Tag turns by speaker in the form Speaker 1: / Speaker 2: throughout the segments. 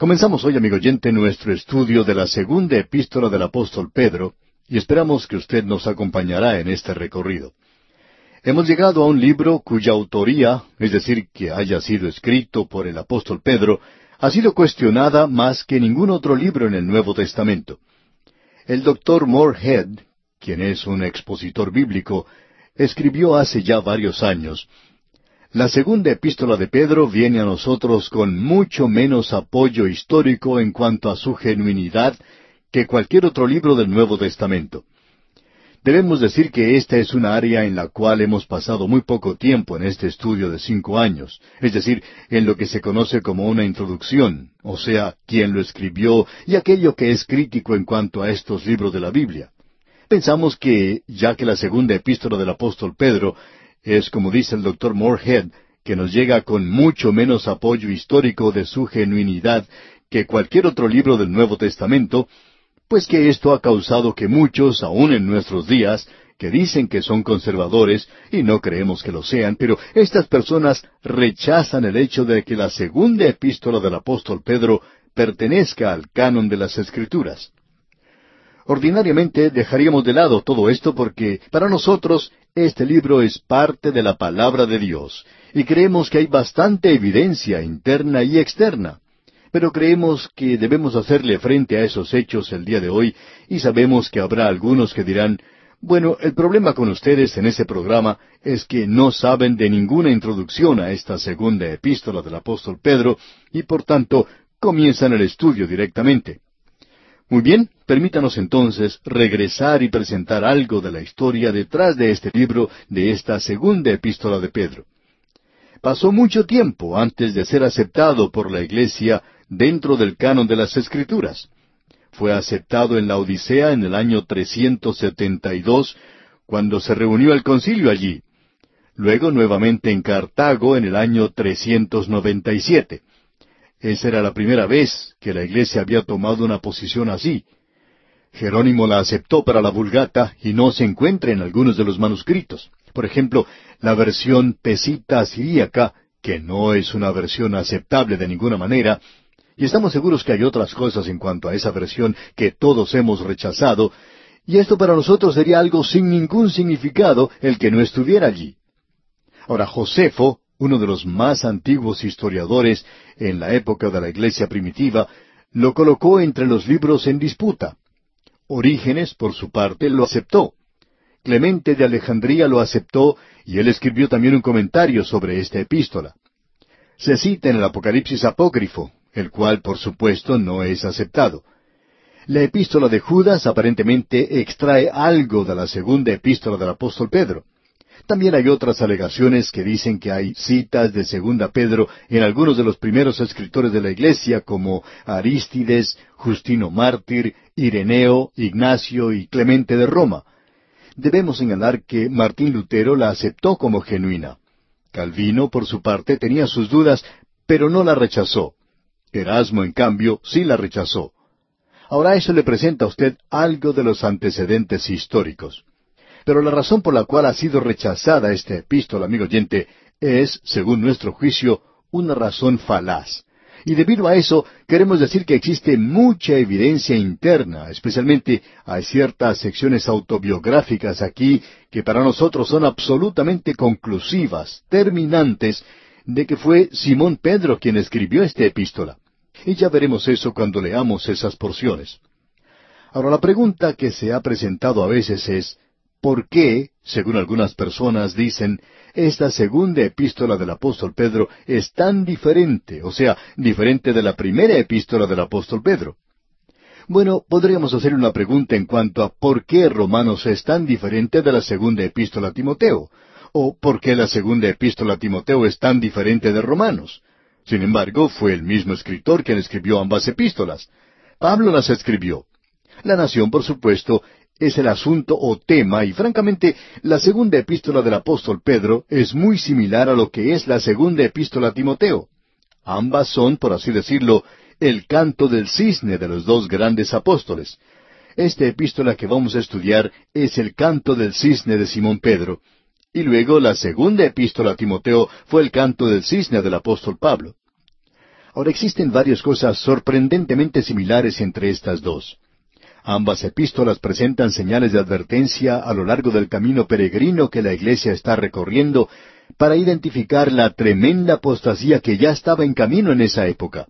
Speaker 1: Comenzamos hoy, amigo oyente, nuestro estudio de la segunda epístola del apóstol Pedro, y esperamos que usted nos acompañará en este recorrido. Hemos llegado a un libro cuya autoría, es decir, que haya sido escrito por el apóstol Pedro, ha sido cuestionada más que ningún otro libro en el Nuevo Testamento. El doctor Morehead, quien es un expositor bíblico, escribió hace ya varios años la segunda epístola de Pedro viene a nosotros con mucho menos apoyo histórico en cuanto a su genuinidad que cualquier otro libro del Nuevo Testamento. Debemos decir que esta es una área en la cual hemos pasado muy poco tiempo en este estudio de cinco años, es decir, en lo que se conoce como una introducción, o sea, quién lo escribió y aquello que es crítico en cuanto a estos libros de la Biblia. Pensamos que, ya que la segunda epístola del apóstol Pedro es, como dice el doctor Morehead, que nos llega con mucho menos apoyo histórico de su genuinidad que cualquier otro libro del Nuevo Testamento, pues que esto ha causado que muchos, aun en nuestros días, que dicen que son conservadores, y no creemos que lo sean, pero estas personas rechazan el hecho de que la segunda epístola del apóstol Pedro pertenezca al canon de las Escrituras. Ordinariamente dejaríamos de lado todo esto porque para nosotros este libro es parte de la palabra de Dios y creemos que hay bastante evidencia interna y externa. Pero creemos que debemos hacerle frente a esos hechos el día de hoy y sabemos que habrá algunos que dirán, bueno, el problema con ustedes en ese programa es que no saben de ninguna introducción a esta segunda epístola del apóstol Pedro y por tanto comienzan el estudio directamente. Muy bien, permítanos entonces regresar y presentar algo de la historia detrás de este libro, de esta segunda epístola de Pedro. Pasó mucho tiempo antes de ser aceptado por la Iglesia dentro del canon de las Escrituras. Fue aceptado en la Odisea en el año 372, cuando se reunió el concilio allí. Luego nuevamente en Cartago en el año 397. Esa era la primera vez que la Iglesia había tomado una posición así. Jerónimo la aceptó para la Vulgata y no se encuentra en algunos de los manuscritos. Por ejemplo, la versión pesita siríaca, que no es una versión aceptable de ninguna manera, y estamos seguros que hay otras cosas en cuanto a esa versión que todos hemos rechazado, y esto para nosotros sería algo sin ningún significado el que no estuviera allí. Ahora, Josefo, uno de los más antiguos historiadores en la época de la iglesia primitiva, lo colocó entre los libros en disputa. Orígenes, por su parte, lo aceptó. Clemente de Alejandría lo aceptó y él escribió también un comentario sobre esta epístola. Se cita en el Apocalipsis apócrifo, el cual, por supuesto, no es aceptado. La epístola de Judas aparentemente extrae algo de la segunda epístola del apóstol Pedro. También hay otras alegaciones que dicen que hay citas de Segunda Pedro en algunos de los primeros escritores de la Iglesia como Arístides, Justino Mártir, Ireneo, Ignacio y Clemente de Roma. Debemos señalar que Martín Lutero la aceptó como genuina. Calvino, por su parte, tenía sus dudas, pero no la rechazó. Erasmo, en cambio, sí la rechazó. Ahora eso le presenta a usted algo de los antecedentes históricos. Pero la razón por la cual ha sido rechazada esta epístola, amigo oyente, es, según nuestro juicio, una razón falaz. Y debido a eso, queremos decir que existe mucha evidencia interna, especialmente hay ciertas secciones autobiográficas aquí que para nosotros son absolutamente conclusivas, terminantes, de que fue Simón Pedro quien escribió esta epístola. Y ya veremos eso cuando leamos esas porciones. Ahora la pregunta que se ha presentado a veces es, ¿Por qué, según algunas personas dicen, esta segunda epístola del apóstol Pedro es tan diferente, o sea, diferente de la primera epístola del apóstol Pedro? Bueno, podríamos hacer una pregunta en cuanto a por qué Romanos es tan diferente de la segunda epístola a Timoteo, o por qué la segunda epístola a Timoteo es tan diferente de Romanos. Sin embargo, fue el mismo escritor quien escribió ambas epístolas. Pablo las escribió. La nación, por supuesto, es el asunto o tema, y francamente, la segunda epístola del apóstol Pedro es muy similar a lo que es la segunda epístola a Timoteo. Ambas son, por así decirlo, el canto del cisne de los dos grandes apóstoles. Esta epístola que vamos a estudiar es el canto del cisne de Simón Pedro, y luego la segunda epístola a Timoteo fue el canto del cisne del apóstol Pablo. Ahora existen varias cosas sorprendentemente similares entre estas dos. Ambas epístolas presentan señales de advertencia a lo largo del camino peregrino que la Iglesia está recorriendo para identificar la tremenda apostasía que ya estaba en camino en esa época.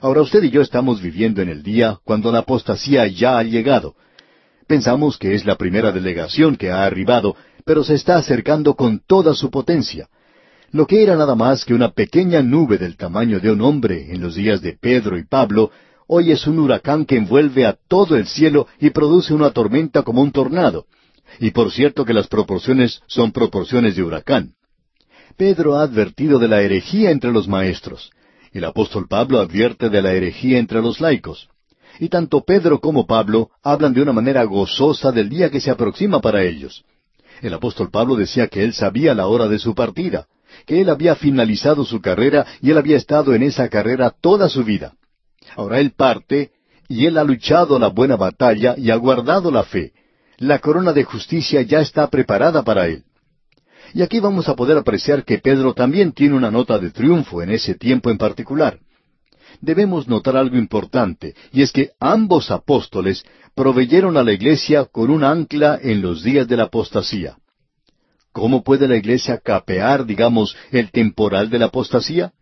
Speaker 1: Ahora usted y yo estamos viviendo en el día cuando la apostasía ya ha llegado. Pensamos que es la primera delegación que ha arribado, pero se está acercando con toda su potencia. Lo que era nada más que una pequeña nube del tamaño de un hombre en los días de Pedro y Pablo, hoy es un huracán que envuelve a todo el cielo y produce una tormenta como un tornado. Y por cierto que las proporciones son proporciones de huracán. Pedro ha advertido de la herejía entre los maestros. El apóstol Pablo advierte de la herejía entre los laicos. Y tanto Pedro como Pablo hablan de una manera gozosa del día que se aproxima para ellos. El apóstol Pablo decía que él sabía la hora de su partida que él había finalizado su carrera y él había estado en esa carrera toda su vida. Ahora él parte y él ha luchado la buena batalla y ha guardado la fe. La corona de justicia ya está preparada para él. Y aquí vamos a poder apreciar que Pedro también tiene una nota de triunfo en ese tiempo en particular. Debemos notar algo importante, y es que ambos apóstoles proveyeron a la iglesia con un ancla en los días de la apostasía. ¿Cómo puede la iglesia capear, digamos, el temporal de la apostasía?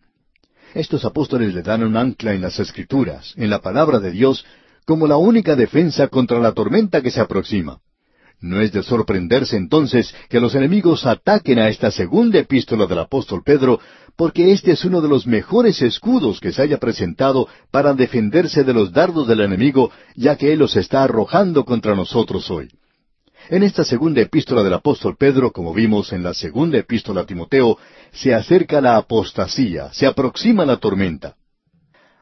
Speaker 1: Estos apóstoles le dan un ancla en las escrituras, en la palabra de Dios, como la única defensa contra la tormenta que se aproxima. No es de sorprenderse entonces que los enemigos ataquen a esta segunda epístola del apóstol Pedro, porque este es uno de los mejores escudos que se haya presentado para defenderse de los dardos del enemigo, ya que él los está arrojando contra nosotros hoy. En esta segunda epístola del apóstol Pedro, como vimos en la segunda epístola a Timoteo, se acerca la apostasía, se aproxima la tormenta.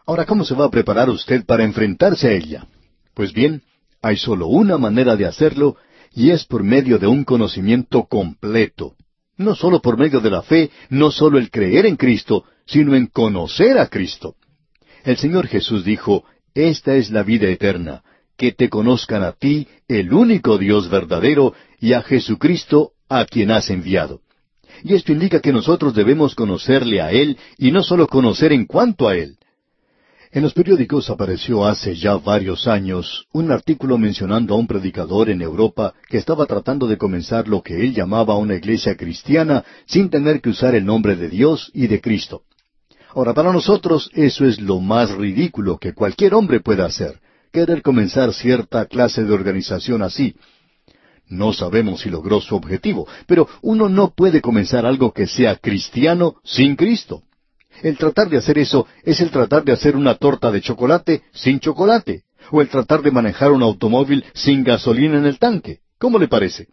Speaker 1: Ahora, ¿cómo se va a preparar usted para enfrentarse a ella? Pues bien, hay solo una manera de hacerlo, y es por medio de un conocimiento completo. No solo por medio de la fe, no solo el creer en Cristo, sino en conocer a Cristo. El Señor Jesús dijo, Esta es la vida eterna, que te conozcan a ti, el único Dios verdadero, y a Jesucristo, a quien has enviado. Y esto indica que nosotros debemos conocerle a Él y no solo conocer en cuanto a Él. En los periódicos apareció hace ya varios años un artículo mencionando a un predicador en Europa que estaba tratando de comenzar lo que él llamaba una iglesia cristiana sin tener que usar el nombre de Dios y de Cristo. Ahora, para nosotros eso es lo más ridículo que cualquier hombre pueda hacer querer comenzar cierta clase de organización así. No sabemos si logró su objetivo, pero uno no puede comenzar algo que sea cristiano sin Cristo. El tratar de hacer eso es el tratar de hacer una torta de chocolate sin chocolate, o el tratar de manejar un automóvil sin gasolina en el tanque. ¿Cómo le parece?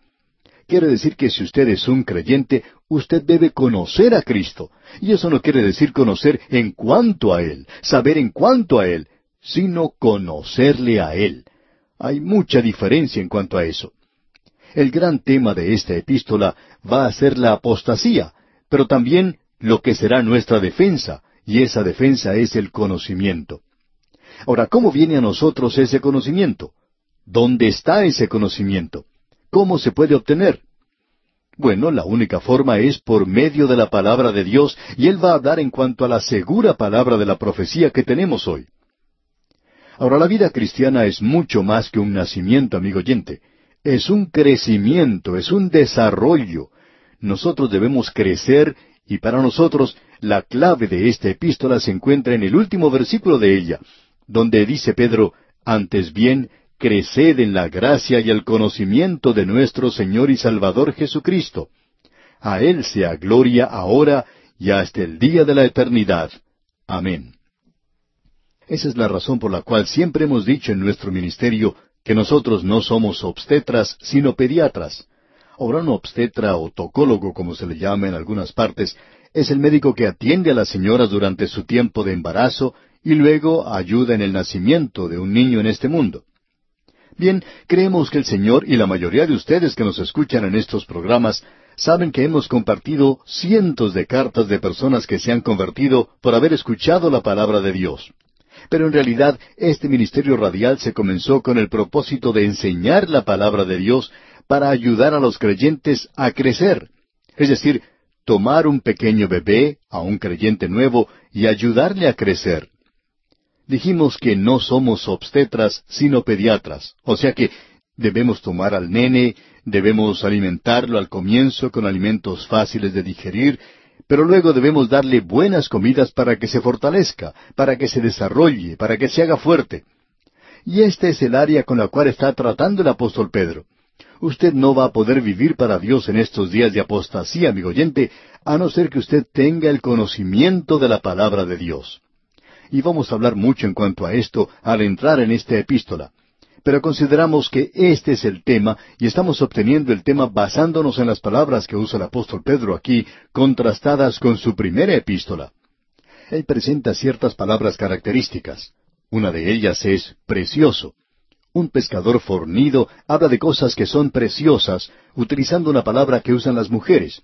Speaker 1: Quiere decir que si usted es un creyente, usted debe conocer a Cristo. Y eso no quiere decir conocer en cuanto a Él, saber en cuanto a Él, sino conocerle a Él. Hay mucha diferencia en cuanto a eso. El gran tema de esta epístola va a ser la apostasía, pero también lo que será nuestra defensa, y esa defensa es el conocimiento. Ahora, ¿cómo viene a nosotros ese conocimiento? ¿Dónde está ese conocimiento? ¿Cómo se puede obtener? Bueno, la única forma es por medio de la palabra de Dios, y Él va a hablar en cuanto a la segura palabra de la profecía que tenemos hoy. Ahora, la vida cristiana es mucho más que un nacimiento, amigo oyente. Es un crecimiento, es un desarrollo. Nosotros debemos crecer y para nosotros la clave de esta epístola se encuentra en el último versículo de ella, donde dice Pedro, antes bien, creced en la gracia y el conocimiento de nuestro Señor y Salvador Jesucristo. A Él sea gloria ahora y hasta el día de la eternidad. Amén. Esa es la razón por la cual siempre hemos dicho en nuestro ministerio que nosotros no somos obstetras, sino pediatras. Ahora un obstetra o tocólogo, como se le llama en algunas partes, es el médico que atiende a las señoras durante su tiempo de embarazo y luego ayuda en el nacimiento de un niño en este mundo. Bien, creemos que el Señor y la mayoría de ustedes que nos escuchan en estos programas saben que hemos compartido cientos de cartas de personas que se han convertido por haber escuchado la palabra de Dios. Pero en realidad este ministerio radial se comenzó con el propósito de enseñar la palabra de Dios para ayudar a los creyentes a crecer. Es decir, tomar un pequeño bebé, a un creyente nuevo, y ayudarle a crecer. Dijimos que no somos obstetras, sino pediatras, o sea que debemos tomar al nene, debemos alimentarlo al comienzo con alimentos fáciles de digerir, pero luego debemos darle buenas comidas para que se fortalezca, para que se desarrolle, para que se haga fuerte. Y este es el área con la cual está tratando el apóstol Pedro. Usted no va a poder vivir para Dios en estos días de apostasía, amigo oyente, a no ser que usted tenga el conocimiento de la palabra de Dios. Y vamos a hablar mucho en cuanto a esto al entrar en esta epístola. Pero consideramos que este es el tema y estamos obteniendo el tema basándonos en las palabras que usa el apóstol Pedro aquí, contrastadas con su primera epístola. Él presenta ciertas palabras características. Una de ellas es precioso. Un pescador fornido habla de cosas que son preciosas, utilizando una palabra que usan las mujeres.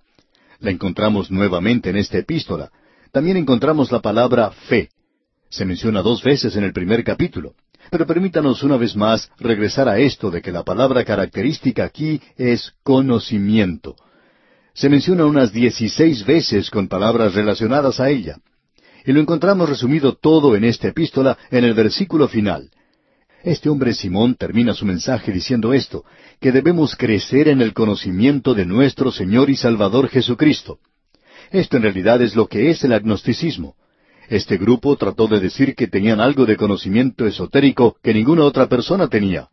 Speaker 1: La encontramos nuevamente en esta epístola. También encontramos la palabra fe. Se menciona dos veces en el primer capítulo. Pero permítanos una vez más regresar a esto de que la palabra característica aquí es conocimiento. Se menciona unas dieciséis veces con palabras relacionadas a ella. Y lo encontramos resumido todo en esta epístola en el versículo final. Este hombre Simón termina su mensaje diciendo esto, que debemos crecer en el conocimiento de nuestro Señor y Salvador Jesucristo. Esto en realidad es lo que es el agnosticismo. Este grupo trató de decir que tenían algo de conocimiento esotérico que ninguna otra persona tenía.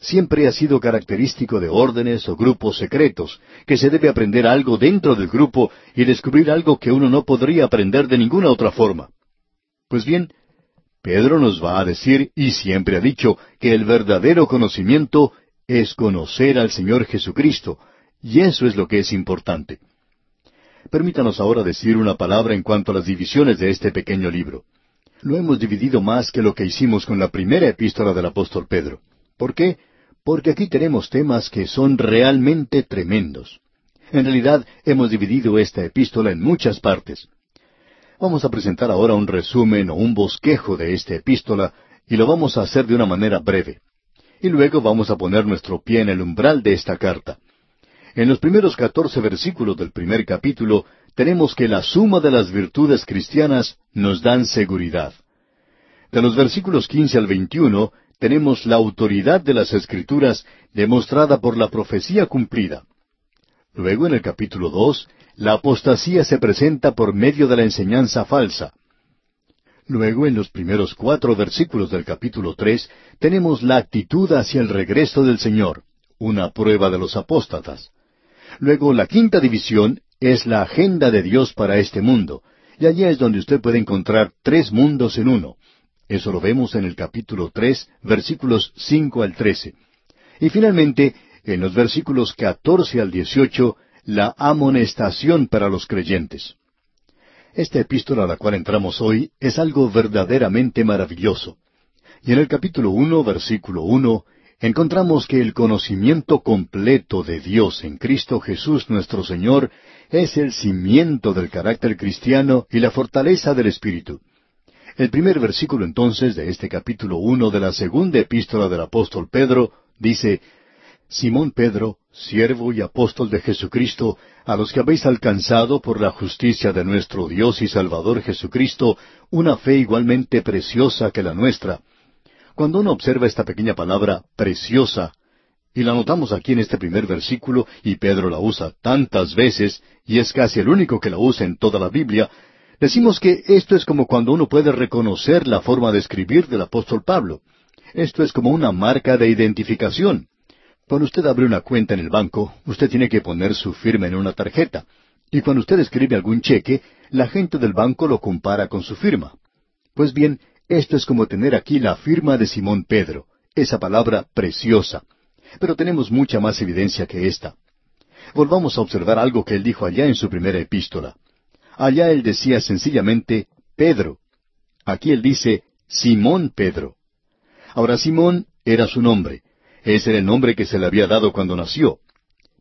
Speaker 1: Siempre ha sido característico de órdenes o grupos secretos, que se debe aprender algo dentro del grupo y descubrir algo que uno no podría aprender de ninguna otra forma. Pues bien, Pedro nos va a decir, y siempre ha dicho, que el verdadero conocimiento es conocer al Señor Jesucristo, y eso es lo que es importante. Permítanos ahora decir una palabra en cuanto a las divisiones de este pequeño libro. Lo hemos dividido más que lo que hicimos con la primera epístola del apóstol Pedro. ¿Por qué? Porque aquí tenemos temas que son realmente tremendos. En realidad hemos dividido esta epístola en muchas partes. Vamos a presentar ahora un resumen o un bosquejo de esta epístola y lo vamos a hacer de una manera breve. Y luego vamos a poner nuestro pie en el umbral de esta carta. En los primeros catorce versículos del primer capítulo tenemos que la suma de las virtudes cristianas nos dan seguridad. De los versículos quince al veintiuno tenemos la autoridad de las Escrituras demostrada por la profecía cumplida. Luego en el capítulo dos la apostasía se presenta por medio de la enseñanza falsa. Luego, en los primeros cuatro versículos del capítulo tres, tenemos la actitud hacia el regreso del Señor, una prueba de los apóstatas. Luego, la quinta división es la agenda de Dios para este mundo, y allí es donde usted puede encontrar tres mundos en uno. Eso lo vemos en el capítulo tres, versículos cinco al trece. Y finalmente, en los versículos catorce al dieciocho, la amonestación para los creyentes. Esta epístola a la cual entramos hoy es algo verdaderamente maravilloso. Y en el capítulo uno, versículo uno, encontramos que el conocimiento completo de Dios en Cristo Jesús nuestro Señor es el cimiento del carácter cristiano y la fortaleza del Espíritu. El primer versículo entonces de este capítulo uno de la segunda epístola del apóstol Pedro dice, Simón Pedro, siervo y apóstol de Jesucristo, a los que habéis alcanzado por la justicia de nuestro Dios y Salvador Jesucristo una fe igualmente preciosa que la nuestra. Cuando uno observa esta pequeña palabra preciosa, y la notamos aquí en este primer versículo, y Pedro la usa tantas veces, y es casi el único que la usa en toda la Biblia, decimos que esto es como cuando uno puede reconocer la forma de escribir del apóstol Pablo. Esto es como una marca de identificación. Cuando usted abre una cuenta en el banco, usted tiene que poner su firma en una tarjeta. Y cuando usted escribe algún cheque, la gente del banco lo compara con su firma. Pues bien, esto es como tener aquí la firma de Simón Pedro, esa palabra preciosa. Pero tenemos mucha más evidencia que esta. Volvamos a observar algo que él dijo allá en su primera epístola. Allá él decía sencillamente Pedro. Aquí él dice Simón Pedro. Ahora Simón era su nombre, ese era el nombre que se le había dado cuando nació.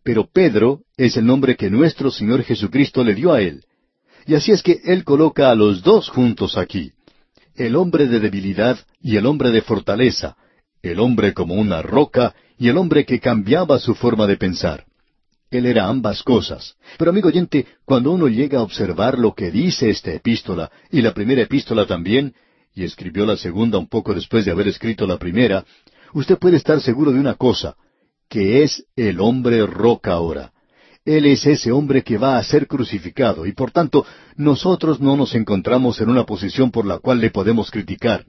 Speaker 1: Pero Pedro es el nombre que nuestro Señor Jesucristo le dio a él. Y así es que Él coloca a los dos juntos aquí. El hombre de debilidad y el hombre de fortaleza. El hombre como una roca y el hombre que cambiaba su forma de pensar. Él era ambas cosas. Pero amigo oyente, cuando uno llega a observar lo que dice esta epístola, y la primera epístola también, y escribió la segunda un poco después de haber escrito la primera, usted puede estar seguro de una cosa, que es el hombre roca ahora. Él es ese hombre que va a ser crucificado, y por tanto nosotros no nos encontramos en una posición por la cual le podemos criticar.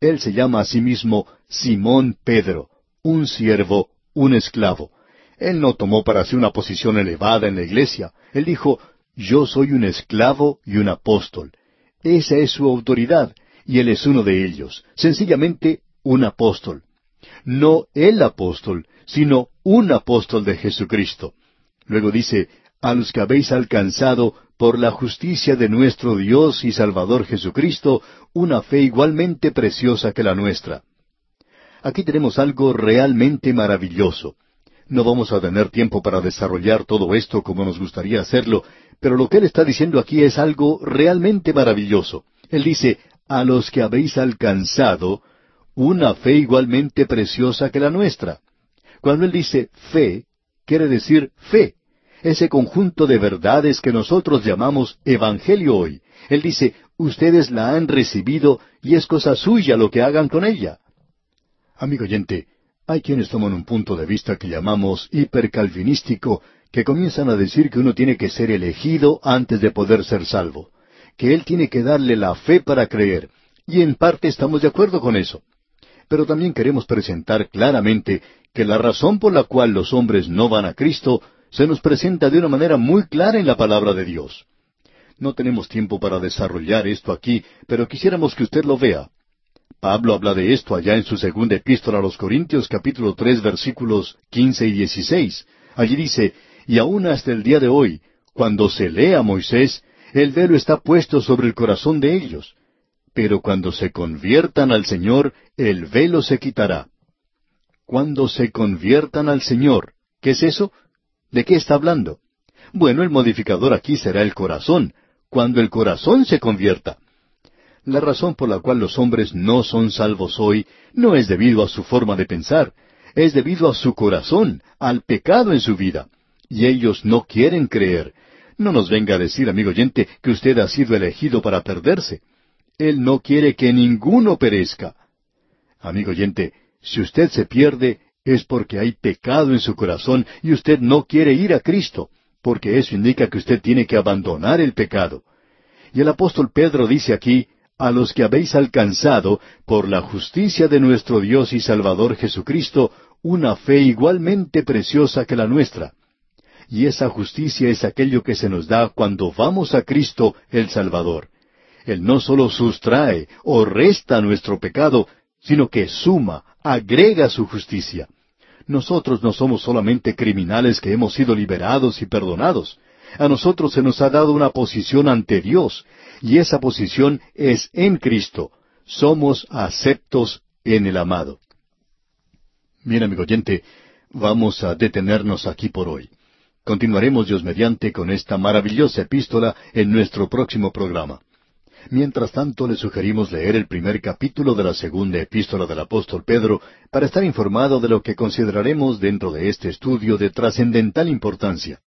Speaker 1: Él se llama a sí mismo Simón Pedro, un siervo, un esclavo. Él no tomó para sí una posición elevada en la iglesia. Él dijo, yo soy un esclavo y un apóstol. Esa es su autoridad, y él es uno de ellos, sencillamente un apóstol. No el apóstol, sino un apóstol de Jesucristo. Luego dice, a los que habéis alcanzado por la justicia de nuestro Dios y Salvador Jesucristo una fe igualmente preciosa que la nuestra. Aquí tenemos algo realmente maravilloso. No vamos a tener tiempo para desarrollar todo esto como nos gustaría hacerlo, pero lo que él está diciendo aquí es algo realmente maravilloso. Él dice, a los que habéis alcanzado una fe igualmente preciosa que la nuestra. Cuando él dice fe, quiere decir fe, ese conjunto de verdades que nosotros llamamos Evangelio hoy. Él dice, ustedes la han recibido y es cosa suya lo que hagan con ella. Amigo oyente, hay quienes toman un punto de vista que llamamos hipercalvinístico, que comienzan a decir que uno tiene que ser elegido antes de poder ser salvo, que Él tiene que darle la fe para creer, y en parte estamos de acuerdo con eso. Pero también queremos presentar claramente que la razón por la cual los hombres no van a Cristo se nos presenta de una manera muy clara en la palabra de Dios. No tenemos tiempo para desarrollar esto aquí, pero quisiéramos que usted lo vea. Pablo habla de esto allá en su segunda epístola a los Corintios capítulo tres versículos quince y dieciséis. Allí dice, y aún hasta el día de hoy, cuando se lee a Moisés, el velo está puesto sobre el corazón de ellos. Pero cuando se conviertan al Señor, el velo se quitará. Cuando se conviertan al Señor, ¿qué es eso? ¿De qué está hablando? Bueno, el modificador aquí será el corazón, cuando el corazón se convierta. La razón por la cual los hombres no son salvos hoy no es debido a su forma de pensar, es debido a su corazón, al pecado en su vida. Y ellos no quieren creer. No nos venga a decir, amigo oyente, que usted ha sido elegido para perderse. Él no quiere que ninguno perezca. Amigo oyente, si usted se pierde es porque hay pecado en su corazón y usted no quiere ir a Cristo, porque eso indica que usted tiene que abandonar el pecado. Y el apóstol Pedro dice aquí, a los que habéis alcanzado, por la justicia de nuestro Dios y Salvador Jesucristo, una fe igualmente preciosa que la nuestra. Y esa justicia es aquello que se nos da cuando vamos a Cristo el Salvador. Él no solo sustrae o resta nuestro pecado, sino que suma, agrega su justicia. Nosotros no somos solamente criminales que hemos sido liberados y perdonados. A nosotros se nos ha dado una posición ante Dios, y esa posición es en Cristo. Somos aceptos en el amado. Bien, amigo oyente, vamos a detenernos aquí por hoy. Continuaremos Dios mediante con esta maravillosa epístola en nuestro próximo programa. Mientras tanto, le sugerimos leer el primer capítulo de la segunda epístola del apóstol Pedro para estar informado de lo que consideraremos dentro de este estudio de trascendental importancia.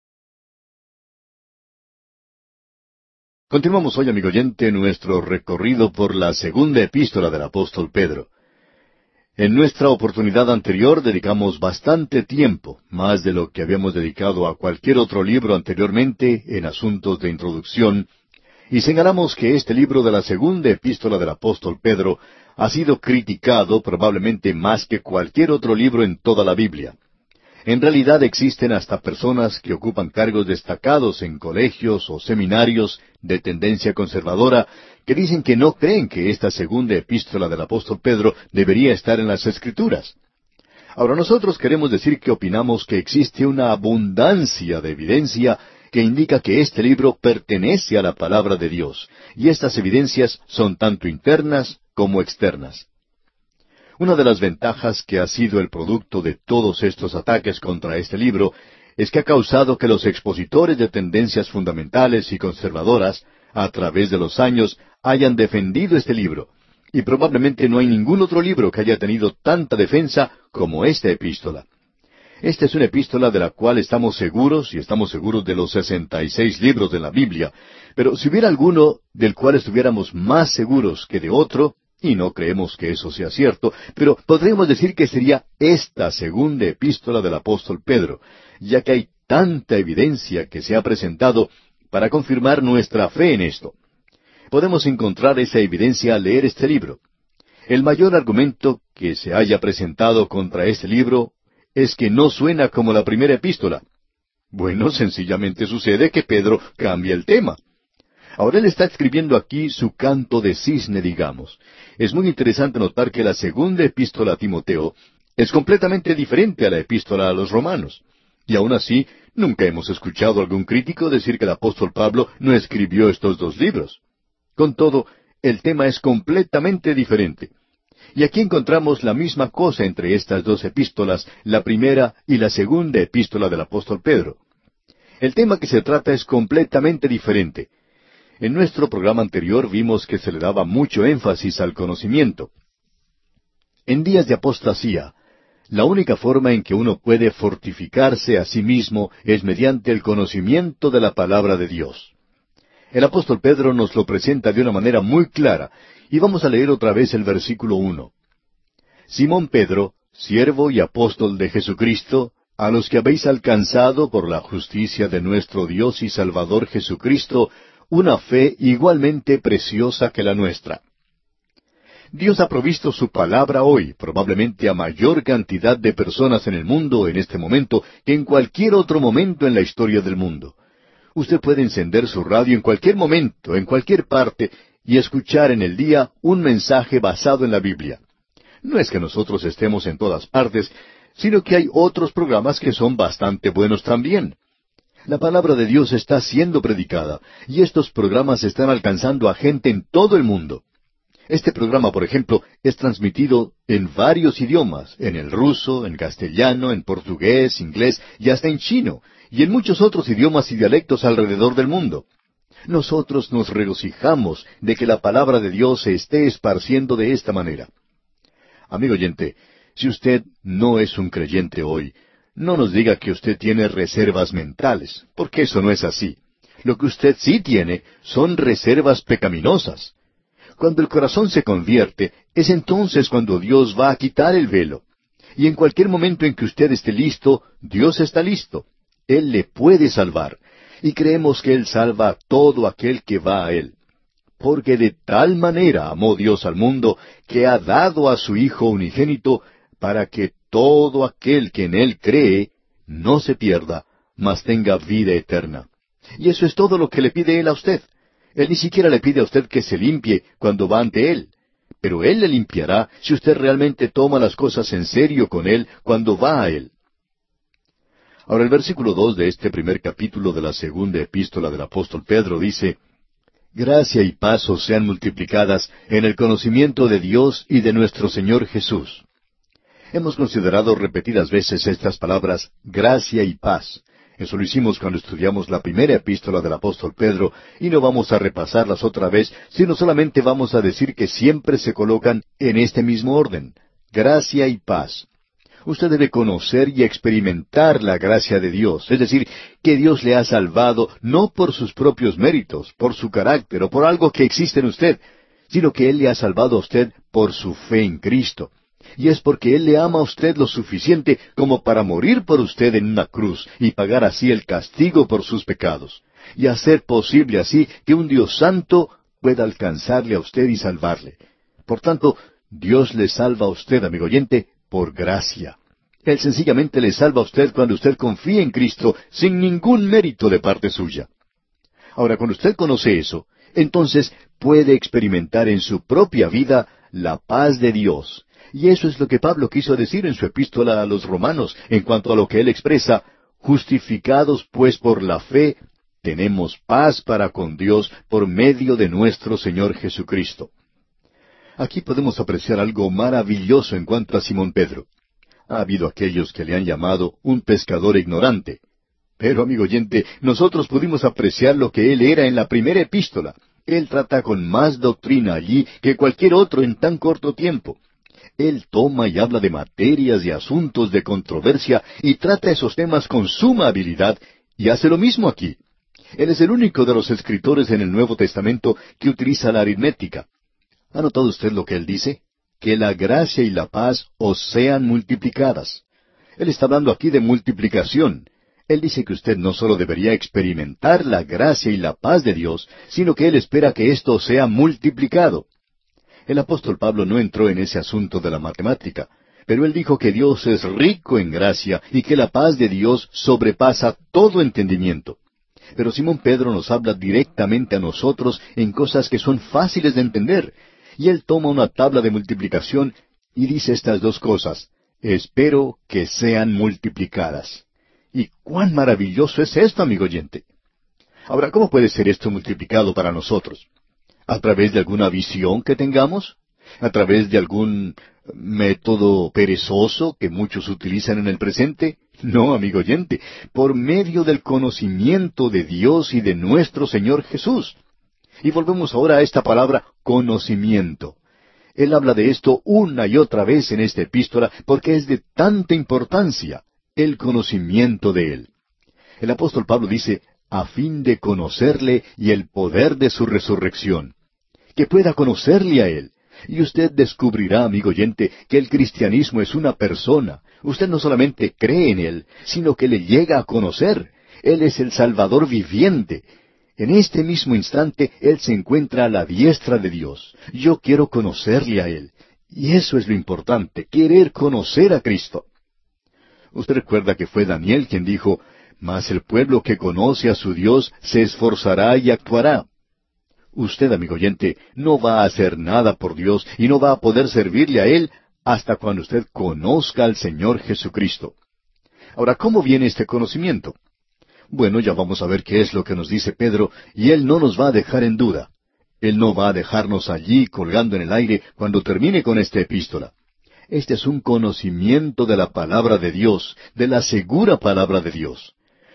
Speaker 1: Continuamos hoy, amigo oyente, nuestro recorrido por la segunda epístola del apóstol Pedro. En nuestra oportunidad anterior dedicamos bastante tiempo, más de lo que habíamos dedicado a cualquier otro libro anteriormente en asuntos de introducción, y señalamos que este libro de la segunda epístola del apóstol Pedro ha sido criticado probablemente más que cualquier otro libro en toda la Biblia. En realidad existen hasta personas que ocupan cargos destacados en colegios o seminarios de tendencia conservadora que dicen que no creen que esta segunda epístola del apóstol Pedro debería estar en las Escrituras. Ahora nosotros queremos decir que opinamos que existe una abundancia de evidencia que indica que este libro pertenece a la palabra de Dios, y estas evidencias son tanto internas como externas. Una de las ventajas que ha sido el producto de todos estos ataques contra este libro es que ha causado que los expositores de tendencias fundamentales y conservadoras, a través de los años, hayan defendido este libro, y probablemente no hay ningún otro libro que haya tenido tanta defensa como esta epístola. Esta es una epístola de la cual estamos seguros, y estamos seguros de los sesenta y seis libros de la Biblia, pero si hubiera alguno del cual estuviéramos más seguros que de otro, y no creemos que eso sea cierto, pero podríamos decir que sería esta segunda epístola del apóstol Pedro, ya que hay tanta evidencia que se ha presentado para confirmar nuestra fe en esto. Podemos encontrar esa evidencia al leer este libro. El mayor argumento que se haya presentado contra este libro es que no suena como la primera epístola. Bueno, sencillamente sucede que Pedro cambia el tema. Ahora él está escribiendo aquí su canto de cisne, digamos. Es muy interesante notar que la segunda epístola a Timoteo es completamente diferente a la epístola a los romanos. Y aún así, nunca hemos escuchado a algún crítico decir que el apóstol Pablo no escribió estos dos libros. Con todo, el tema es completamente diferente. Y aquí encontramos la misma cosa entre estas dos epístolas, la primera y la segunda epístola del apóstol Pedro. El tema que se trata es completamente diferente. En nuestro programa anterior vimos que se le daba mucho énfasis al conocimiento. En días de apostasía, la única forma en que uno puede fortificarse a sí mismo es mediante el conocimiento de la palabra de Dios. El apóstol Pedro nos lo presenta de una manera muy clara, y vamos a leer otra vez el versículo uno. Simón Pedro, siervo y apóstol de Jesucristo, a los que habéis alcanzado por la justicia de nuestro Dios y Salvador Jesucristo una fe igualmente preciosa que la nuestra. Dios ha provisto su palabra hoy, probablemente a mayor cantidad de personas en el mundo en este momento que en cualquier otro momento en la historia del mundo. Usted puede encender su radio en cualquier momento, en cualquier parte, y escuchar en el día un mensaje basado en la Biblia. No es que nosotros estemos en todas partes, sino que hay otros programas que son bastante buenos también. La palabra de Dios está siendo predicada, y estos programas están alcanzando a gente en todo el mundo. Este programa, por ejemplo, es transmitido en varios idiomas, en el ruso, en castellano, en portugués, inglés y hasta en chino, y en muchos otros idiomas y dialectos alrededor del mundo. Nosotros nos regocijamos de que la palabra de Dios se esté esparciendo de esta manera. Amigo oyente, si usted no es un creyente hoy, no nos diga que usted tiene reservas mentales, porque eso no es así. Lo que usted sí tiene son reservas pecaminosas. Cuando el corazón se convierte, es entonces cuando Dios va a quitar el velo. Y en cualquier momento en que usted esté listo, Dios está listo. Él le puede salvar. Y creemos que Él salva a todo aquel que va a Él. Porque de tal manera amó Dios al mundo que ha dado a su Hijo unigénito para que todo aquel que en Él cree no se pierda, mas tenga vida eterna. Y eso es todo lo que le pide Él a usted. Él ni siquiera le pide a usted que se limpie cuando va ante Él, pero Él le limpiará si usted realmente toma las cosas en serio con Él cuando va a Él. Ahora el versículo dos de este primer capítulo de la segunda epístola del apóstol Pedro dice, Gracia y paz sean multiplicadas en el conocimiento de Dios y de nuestro Señor Jesús. Hemos considerado repetidas veces estas palabras gracia y paz. Eso lo hicimos cuando estudiamos la primera epístola del apóstol Pedro y no vamos a repasarlas otra vez, sino solamente vamos a decir que siempre se colocan en este mismo orden. Gracia y paz usted debe conocer y experimentar la gracia de Dios, es decir, que Dios le ha salvado no por sus propios méritos, por su carácter o por algo que existe en usted, sino que Él le ha salvado a usted por su fe en Cristo. Y es porque Él le ama a usted lo suficiente como para morir por usted en una cruz y pagar así el castigo por sus pecados, y hacer posible así que un Dios santo pueda alcanzarle a usted y salvarle. Por tanto, Dios le salva a usted, amigo oyente, por gracia. Él sencillamente le salva a usted cuando usted confía en Cristo sin ningún mérito de parte suya. Ahora, cuando usted conoce eso, entonces puede experimentar en su propia vida la paz de Dios. Y eso es lo que Pablo quiso decir en su epístola a los romanos en cuanto a lo que él expresa, justificados pues por la fe, tenemos paz para con Dios por medio de nuestro Señor Jesucristo. Aquí podemos apreciar algo maravilloso en cuanto a Simón Pedro. Ha habido aquellos que le han llamado un pescador ignorante. Pero, amigo oyente, nosotros pudimos apreciar lo que él era en la primera epístola. Él trata con más doctrina allí que cualquier otro en tan corto tiempo. Él toma y habla de materias y asuntos de controversia y trata esos temas con suma habilidad y hace lo mismo aquí. Él es el único de los escritores en el Nuevo Testamento que utiliza la aritmética. ¿Ha notado usted lo que él dice? Que la gracia y la paz os sean multiplicadas. Él está hablando aquí de multiplicación. Él dice que usted no solo debería experimentar la gracia y la paz de Dios, sino que Él espera que esto sea multiplicado. El apóstol Pablo no entró en ese asunto de la matemática, pero él dijo que Dios es rico en gracia y que la paz de Dios sobrepasa todo entendimiento. Pero Simón Pedro nos habla directamente a nosotros en cosas que son fáciles de entender, y él toma una tabla de multiplicación y dice estas dos cosas, espero que sean multiplicadas. ¿Y cuán maravilloso es esto, amigo oyente? Ahora, ¿cómo puede ser esto multiplicado para nosotros? ¿A través de alguna visión que tengamos? ¿A través de algún método perezoso que muchos utilizan en el presente? No, amigo oyente, por medio del conocimiento de Dios y de nuestro Señor Jesús. Y volvemos ahora a esta palabra conocimiento. Él habla de esto una y otra vez en esta epístola porque es de tanta importancia el conocimiento de Él. El apóstol Pablo dice, a fin de conocerle y el poder de su resurrección que pueda conocerle a Él. Y usted descubrirá, amigo oyente, que el cristianismo es una persona. Usted no solamente cree en Él, sino que le llega a conocer. Él es el Salvador viviente. En este mismo instante Él se encuentra a la diestra de Dios. Yo quiero conocerle a Él. Y eso es lo importante, querer conocer a Cristo. Usted recuerda que fue Daniel quien dijo, Mas el pueblo que conoce a su Dios se esforzará y actuará. Usted, amigo oyente, no va a hacer nada por Dios y no va a poder servirle a Él hasta cuando usted conozca al Señor Jesucristo. Ahora, ¿cómo viene este conocimiento? Bueno, ya vamos a ver qué es lo que nos dice Pedro, y Él no nos va a dejar en duda. Él no va a dejarnos allí colgando en el aire cuando termine con esta epístola. Este es un conocimiento de la palabra de Dios, de la segura palabra de Dios.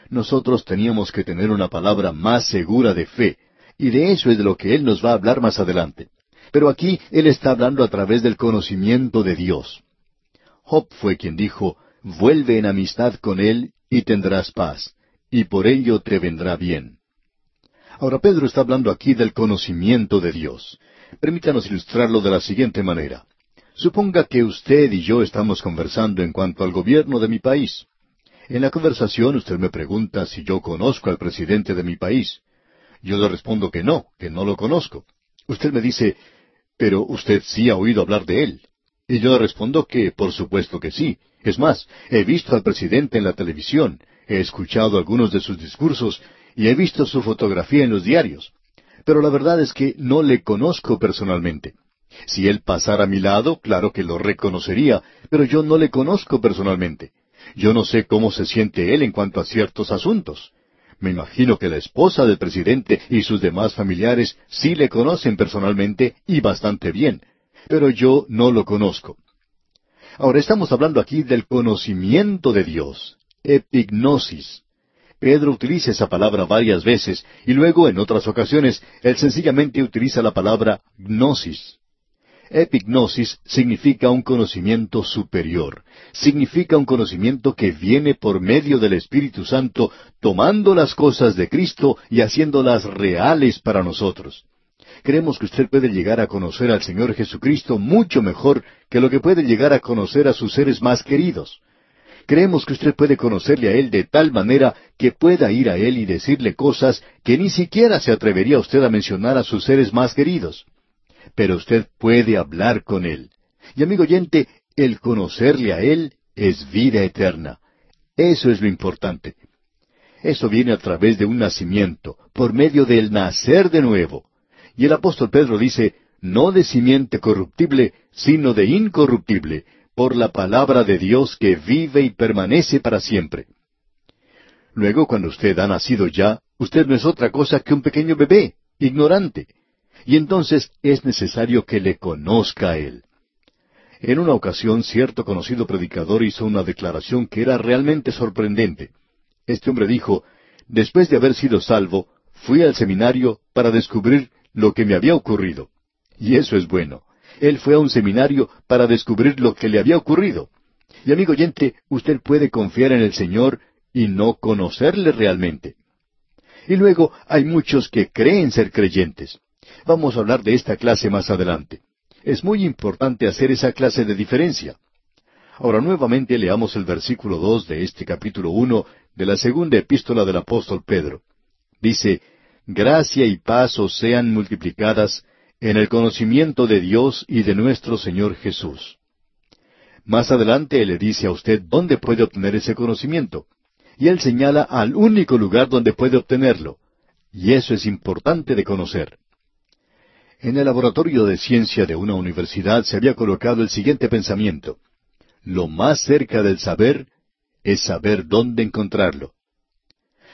Speaker 1: Nosotros teníamos que tener una palabra más segura de fe, y de eso es de lo que Él nos va a hablar más adelante. Pero aquí Él está hablando a través del conocimiento de Dios. Job fue quien dijo, vuelve en amistad con Él y tendrás paz, y por ello te vendrá bien. Ahora Pedro está hablando aquí del conocimiento de Dios. Permítanos ilustrarlo de la siguiente manera. Suponga que usted y yo estamos conversando en cuanto al gobierno de mi país. En la conversación usted me pregunta si yo conozco al presidente de mi país. Yo le respondo que no, que no lo conozco. Usted me dice, pero usted sí ha oído hablar de él. Y yo le respondo que, por supuesto que sí. Es más, he visto al presidente en la televisión, he escuchado algunos de sus discursos y he visto su fotografía en los diarios. Pero la verdad es que no le conozco personalmente. Si él pasara a mi lado, claro que lo reconocería, pero yo no le conozco personalmente. Yo no sé cómo se siente él en cuanto a ciertos asuntos. Me imagino que la esposa del presidente y sus demás familiares sí le conocen personalmente y bastante bien, pero yo no lo conozco. Ahora estamos hablando aquí del conocimiento de Dios, epignosis. Pedro utiliza esa palabra varias veces y luego en otras ocasiones él sencillamente utiliza la palabra gnosis. Epignosis significa un conocimiento superior, significa un conocimiento que viene por medio del Espíritu Santo, tomando las cosas de Cristo y haciéndolas reales para nosotros. Creemos que usted puede llegar a conocer al Señor Jesucristo mucho mejor que lo que puede llegar a conocer a sus seres más queridos. Creemos que usted puede conocerle a Él de tal manera que pueda ir a Él y decirle cosas que ni siquiera se atrevería usted a mencionar a sus seres más queridos pero usted puede hablar con Él. Y amigo oyente, el conocerle a Él es vida eterna. Eso es lo importante. Eso viene a través de un nacimiento, por medio del nacer de nuevo. Y el apóstol Pedro dice, no de simiente corruptible, sino de incorruptible, por la palabra de Dios que vive y permanece para siempre. Luego, cuando usted ha nacido ya, usted no es otra cosa que un pequeño bebé, ignorante y entonces es necesario que le conozca a Él. En una ocasión, cierto conocido predicador hizo una declaración que era realmente sorprendente. Este hombre dijo, después de haber sido salvo, fui al seminario para descubrir lo que me había ocurrido. Y eso es bueno. Él fue a un seminario para descubrir lo que le había ocurrido. Y amigo oyente, usted puede confiar en el Señor y no conocerle realmente. Y luego hay muchos que creen ser creyentes. Vamos a hablar de esta clase más adelante. Es muy importante hacer esa clase de diferencia. Ahora nuevamente leamos el versículo dos de este capítulo uno de la segunda epístola del apóstol Pedro. Dice, Gracia y paz os sean multiplicadas en el conocimiento de Dios y de nuestro Señor Jesús. Más adelante Él le dice a usted dónde puede obtener ese conocimiento y él señala al único lugar donde puede obtenerlo. Y eso es importante de conocer. En el laboratorio de ciencia de una universidad se había colocado el siguiente pensamiento. Lo más cerca del saber es saber dónde encontrarlo.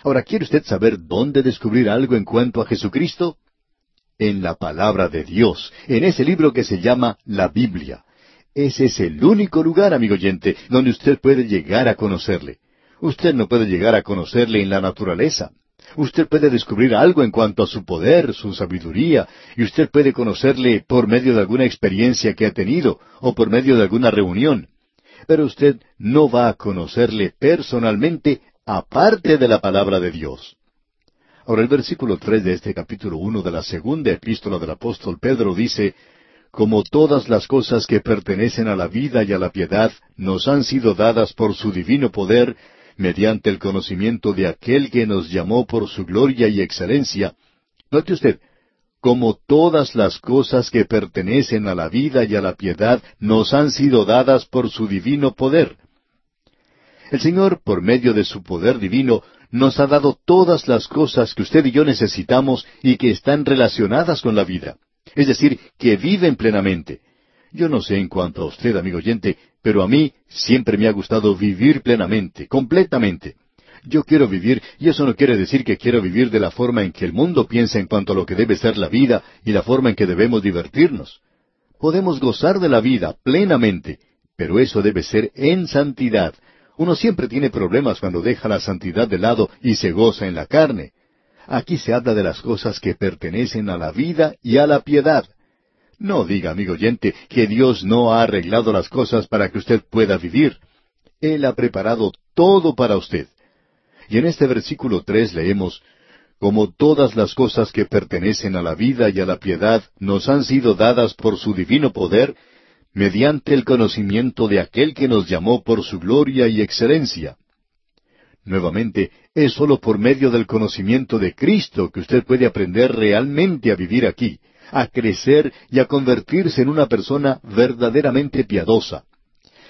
Speaker 1: Ahora, ¿quiere usted saber dónde descubrir algo en cuanto a Jesucristo? En la palabra de Dios, en ese libro que se llama la Biblia. Ese es el único lugar, amigo oyente, donde usted puede llegar a conocerle. Usted no puede llegar a conocerle en la naturaleza. Usted puede descubrir algo en cuanto a su poder, su sabiduría, y usted puede conocerle por medio de alguna experiencia que ha tenido o por medio de alguna reunión. Pero usted no va a conocerle personalmente aparte de la palabra de Dios. Ahora el versículo tres de este capítulo uno de la segunda epístola del apóstol Pedro dice como todas las cosas que pertenecen a la vida y a la piedad nos han sido dadas por su divino poder, mediante el conocimiento de aquel que nos llamó por su gloria y excelencia. Note usted, como todas las cosas que pertenecen a la vida y a la piedad nos han sido dadas por su divino poder. El Señor, por medio de su poder divino, nos ha dado todas las cosas que usted y yo necesitamos y que están relacionadas con la vida. Es decir, que viven plenamente. Yo no sé en cuanto a usted, amigo oyente, pero a mí siempre me ha gustado vivir plenamente, completamente. Yo quiero vivir, y eso no quiere decir que quiero vivir de la forma en que el mundo piensa en cuanto a lo que debe ser la vida y la forma en que debemos divertirnos. Podemos gozar de la vida plenamente, pero eso debe ser en santidad. Uno siempre tiene problemas cuando deja la santidad de lado y se goza en la carne. Aquí se habla de las cosas que pertenecen a la vida y a la piedad. No diga, amigo oyente, que Dios no ha arreglado las cosas para que usted pueda vivir. Él ha preparado todo para usted. Y en este versículo tres leemos, como todas las cosas que pertenecen a la vida y a la piedad nos han sido dadas por su divino poder, mediante el conocimiento de aquel que nos llamó por su gloria y excelencia. Nuevamente, es sólo por medio del conocimiento de Cristo que usted puede aprender realmente a vivir aquí a crecer y a convertirse en una persona verdaderamente piadosa.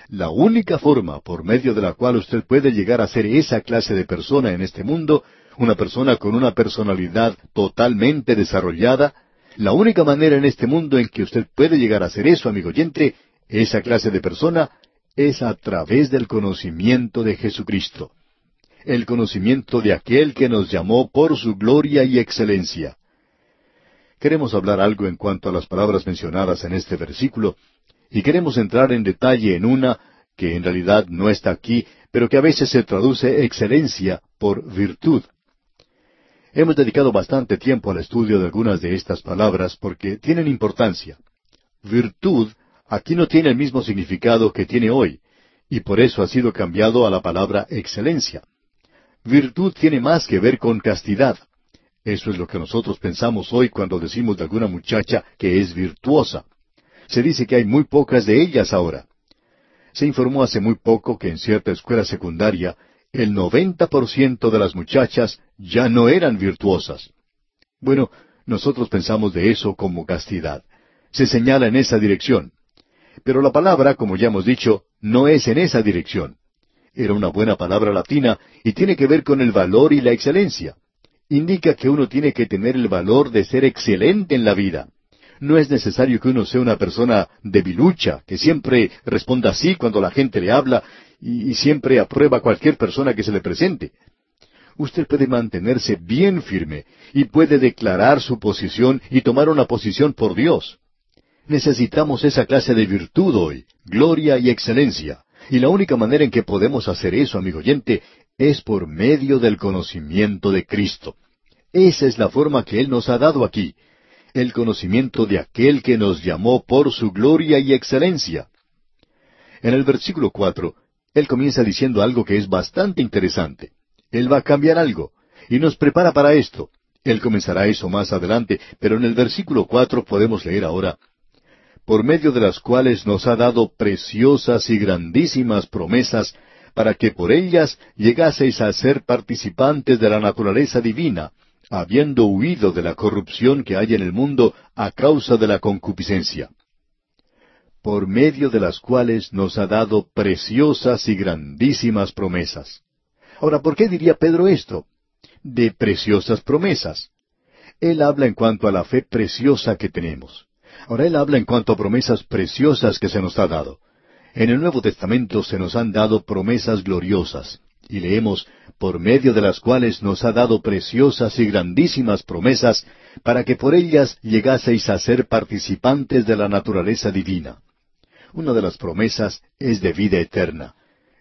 Speaker 1: La única forma por medio de la cual usted puede llegar a ser esa clase de persona en este mundo, una persona con una personalidad totalmente desarrollada, la única manera en este mundo en que usted puede llegar a ser eso, amigo oyente, esa clase de persona, es a través del conocimiento de Jesucristo. El conocimiento de aquel que nos llamó por su gloria y excelencia. Queremos hablar algo en cuanto a las palabras mencionadas en este versículo, y queremos entrar en detalle en una que en realidad no está aquí, pero que a veces se traduce excelencia por virtud. Hemos dedicado bastante tiempo al estudio de algunas de estas palabras porque tienen importancia. Virtud aquí no tiene el mismo significado que tiene hoy, y por eso ha sido cambiado a la palabra excelencia. Virtud tiene más que ver con castidad. Eso es lo que nosotros pensamos hoy cuando decimos de alguna muchacha que es virtuosa. Se dice que hay muy pocas de ellas ahora. Se informó hace muy poco que en cierta escuela secundaria el noventa por ciento de las muchachas ya no eran virtuosas. Bueno, nosotros pensamos de eso como castidad. Se señala en esa dirección. Pero la palabra, como ya hemos dicho, no es en esa dirección. Era una buena palabra latina y tiene que ver con el valor y la excelencia indica que uno tiene que tener el valor de ser excelente en la vida. No es necesario que uno sea una persona debilucha, que siempre responda así cuando la gente le habla y, siempre aprueba cualquier persona que se le presente. Usted puede mantenerse bien firme y puede declarar su posición y tomar una posición por Dios. Necesitamos esa clase de virtud hoy, gloria y excelencia. Y la única manera en que podemos hacer eso, amigo oyente, es por medio del conocimiento de Cristo. Esa es la forma que Él nos ha dado aquí. el conocimiento de aquel que nos llamó por su gloria y excelencia. En el versículo cuatro, él comienza diciendo algo que es bastante interesante. Él va a cambiar algo, y nos prepara para esto. Él comenzará eso más adelante, pero en el versículo cuatro podemos leer ahora, por medio de las cuales nos ha dado preciosas y grandísimas promesas, para que por ellas llegaseis a ser participantes de la naturaleza divina, habiendo huido de la corrupción que hay en el mundo a causa de la concupiscencia. Por medio de las cuales nos ha dado preciosas y grandísimas promesas. Ahora, ¿por qué diría Pedro esto? De preciosas promesas. Él habla en cuanto a la fe preciosa que tenemos. Ahora él habla en cuanto a promesas preciosas que se nos ha dado. En el Nuevo Testamento se nos han dado promesas gloriosas, y leemos, por medio de las cuales nos ha dado preciosas y grandísimas promesas, para que por ellas llegaseis a ser participantes de la naturaleza divina. Una de las promesas es de vida eterna.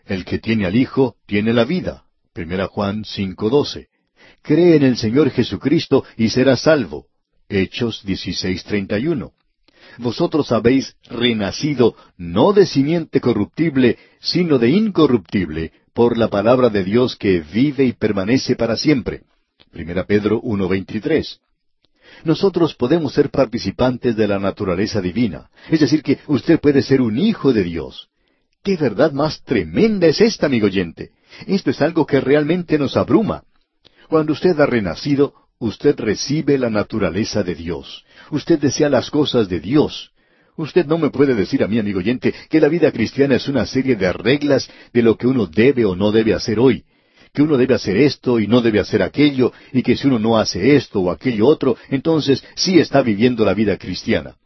Speaker 1: El que tiene al Hijo tiene la vida. Primera Juan 5:12. Cree en el Señor Jesucristo y será salvo. Hechos 16:31 vosotros habéis renacido no de simiente corruptible, sino de incorruptible, por la palabra de Dios que vive y permanece para siempre. Primera Pedro 1.23. Nosotros podemos ser participantes de la naturaleza divina, es decir, que usted puede ser un hijo de Dios. ¿Qué verdad más tremenda es esta, amigo oyente? Esto es algo que realmente nos abruma. Cuando usted ha renacido, usted recibe la naturaleza de Dios. Usted desea las cosas de Dios. Usted no me puede decir a mi amigo oyente que la vida cristiana es una serie de reglas de lo que uno debe o no debe hacer hoy, que uno debe hacer esto y no debe hacer aquello, y que si uno no hace esto o aquello otro, entonces sí está viviendo la vida cristiana.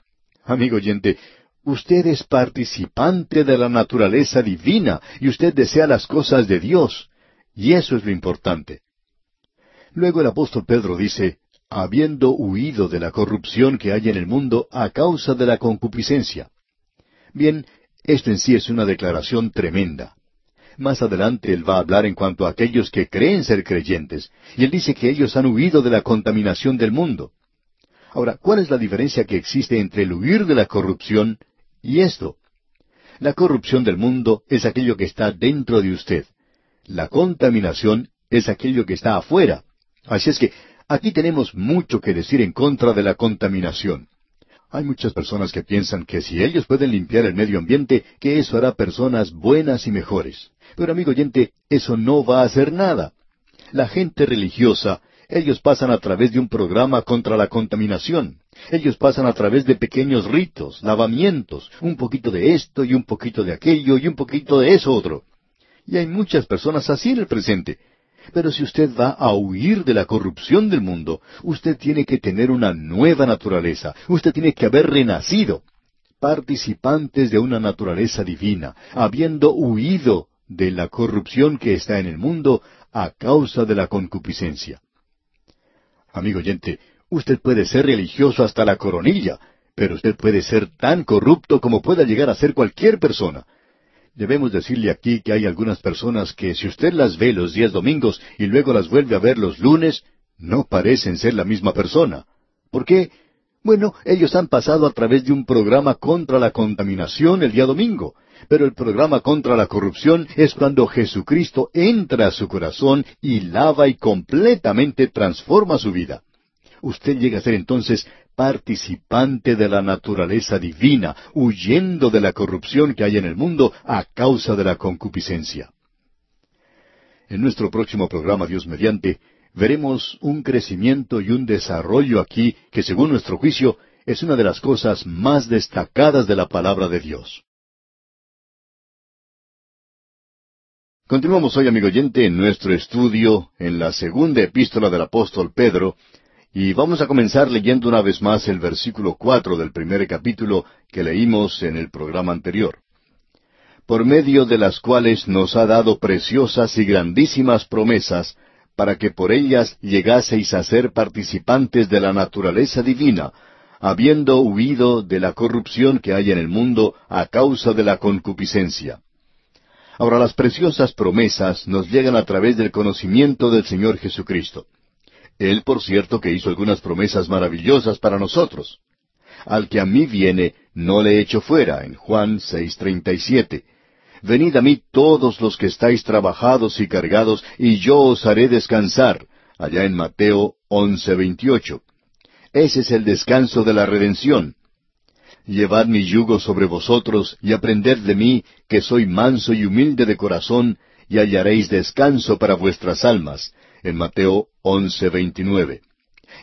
Speaker 1: Amigo oyente, usted es participante de la naturaleza divina y usted desea las cosas de Dios, y eso es lo importante. Luego el apóstol Pedro dice, habiendo huido de la corrupción que hay en el mundo a causa de la concupiscencia. Bien, esto en sí es una declaración tremenda. Más adelante él va a hablar en cuanto a aquellos que creen ser creyentes, y él dice que ellos han huido de la contaminación del mundo. Ahora, ¿cuál es la diferencia que existe entre el huir de la corrupción y esto? La corrupción del mundo es aquello que está dentro de usted. La contaminación es aquello que está afuera. Así es que Aquí tenemos mucho que decir en contra de la contaminación. Hay muchas personas que piensan que si ellos pueden limpiar el medio ambiente, que eso hará personas buenas y mejores. Pero amigo oyente, eso no va a hacer nada. La gente religiosa, ellos pasan a través de un programa contra la contaminación. Ellos pasan a través de pequeños ritos, lavamientos, un poquito de esto y un poquito de aquello y un poquito de eso otro. Y hay muchas personas así en el presente. Pero si usted va a huir de la corrupción del mundo, usted tiene que tener una nueva naturaleza, usted tiene que haber renacido, participantes de una naturaleza divina, habiendo huido de la corrupción que está en el mundo a causa de la concupiscencia. Amigo oyente, usted puede ser religioso hasta la coronilla, pero usted puede ser tan corrupto como pueda llegar a ser cualquier persona. Debemos decirle aquí que hay algunas personas que si usted las ve los días domingos y luego las vuelve a ver los lunes, no parecen ser la misma persona. ¿Por qué? Bueno, ellos han pasado a través de un programa contra la contaminación el día domingo, pero el programa contra la corrupción es cuando Jesucristo entra a su corazón y lava y completamente transforma su vida. Usted llega a ser entonces participante de la naturaleza divina, huyendo de la corrupción que hay en el mundo a causa de la concupiscencia. En nuestro próximo programa, Dios mediante, veremos un crecimiento y un desarrollo aquí que, según nuestro juicio, es una de las cosas más destacadas de la palabra de Dios. Continuamos hoy, amigo oyente, en nuestro estudio en la segunda epístola del apóstol Pedro, y vamos a comenzar leyendo una vez más el versículo cuatro del primer capítulo que leímos en el programa anterior. Por medio de las cuales nos ha dado preciosas y grandísimas promesas, para que por ellas llegaseis a ser participantes de la naturaleza divina, habiendo huido de la corrupción que hay en el mundo a causa de la concupiscencia. Ahora las preciosas promesas nos llegan a través del conocimiento del Señor Jesucristo. Él, por cierto, que hizo algunas promesas maravillosas para nosotros. Al que a mí viene, no le echo fuera, en Juan 6:37. Venid a mí todos los que estáis trabajados y cargados, y yo os haré descansar, allá en Mateo 11:28. Ese es el descanso de la redención. Llevad mi yugo sobre vosotros y aprended de mí, que soy manso y humilde de corazón, y hallaréis descanso para vuestras almas. En Mateo 11:29.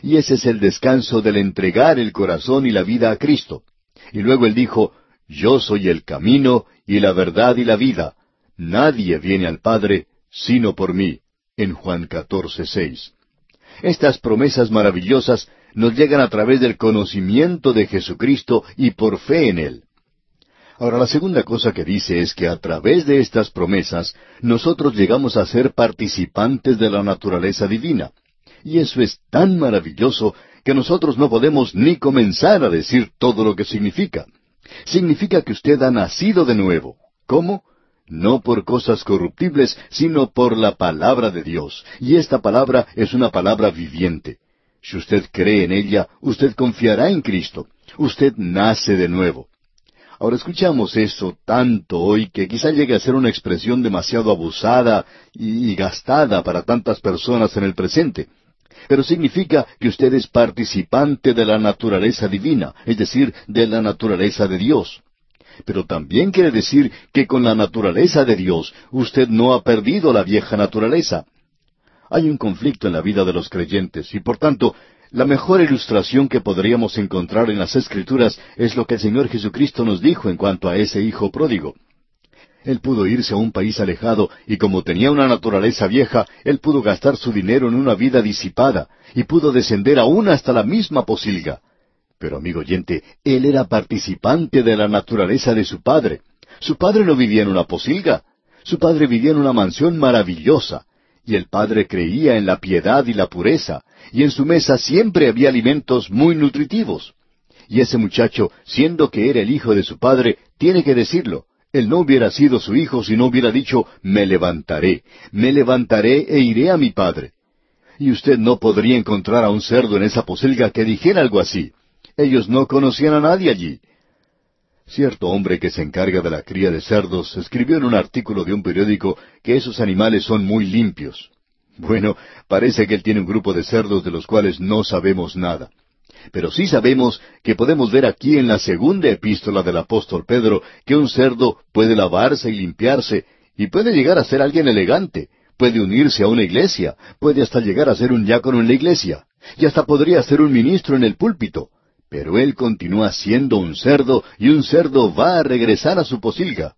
Speaker 1: Y ese es el descanso del entregar el corazón y la vida a Cristo. Y luego él dijo, Yo soy el camino y la verdad y la vida. Nadie viene al Padre sino por mí. En Juan 14:6. Estas promesas maravillosas nos llegan a través del conocimiento de Jesucristo y por fe en Él. Ahora, la segunda cosa que dice es que a través de estas promesas nosotros llegamos a ser participantes de la naturaleza divina. Y eso es tan maravilloso que nosotros no podemos ni comenzar a decir todo lo que significa. Significa que usted ha nacido de nuevo. ¿Cómo? No por cosas corruptibles, sino por la palabra de Dios. Y esta palabra es una palabra viviente. Si usted cree en ella, usted confiará en Cristo. Usted nace de nuevo. Ahora escuchamos eso tanto hoy que quizá llegue a ser una expresión demasiado abusada y gastada para tantas personas en el presente. Pero significa que usted es participante de la naturaleza divina, es decir, de la naturaleza de Dios. Pero también quiere decir que con la naturaleza de Dios usted no ha perdido la vieja naturaleza. Hay un conflicto en la vida de los creyentes y por tanto la mejor ilustración que podríamos encontrar en las Escrituras es lo que el Señor Jesucristo nos dijo en cuanto a ese hijo pródigo. Él pudo irse a un país alejado y como tenía una naturaleza vieja, él pudo gastar su dinero en una vida disipada y pudo descender aún hasta la misma posilga. Pero amigo oyente, él era participante de la naturaleza de su padre. Su padre no vivía en una posilga. Su padre vivía en una mansión maravillosa y el padre creía en la piedad y la pureza, y en su mesa siempre había alimentos muy nutritivos. Y ese muchacho, siendo que era el hijo de su padre, tiene que decirlo. Él no hubiera sido su hijo si no hubiera dicho, me levantaré, me levantaré e iré a mi padre. Y usted no podría encontrar a un cerdo en esa posilga que dijera algo así. Ellos no conocían a nadie allí. Cierto hombre que se encarga de la cría de cerdos escribió en un artículo de un periódico que esos animales son muy limpios. Bueno, parece que él tiene un grupo de cerdos de los cuales no sabemos nada. Pero sí sabemos que podemos ver aquí en la segunda epístola del apóstol Pedro que un cerdo puede lavarse y limpiarse y puede llegar a ser alguien elegante, puede unirse a una iglesia, puede hasta llegar a ser un diácono en la iglesia, y hasta podría ser un ministro en el púlpito. Pero él continúa siendo un cerdo y un cerdo va a regresar a su posilga.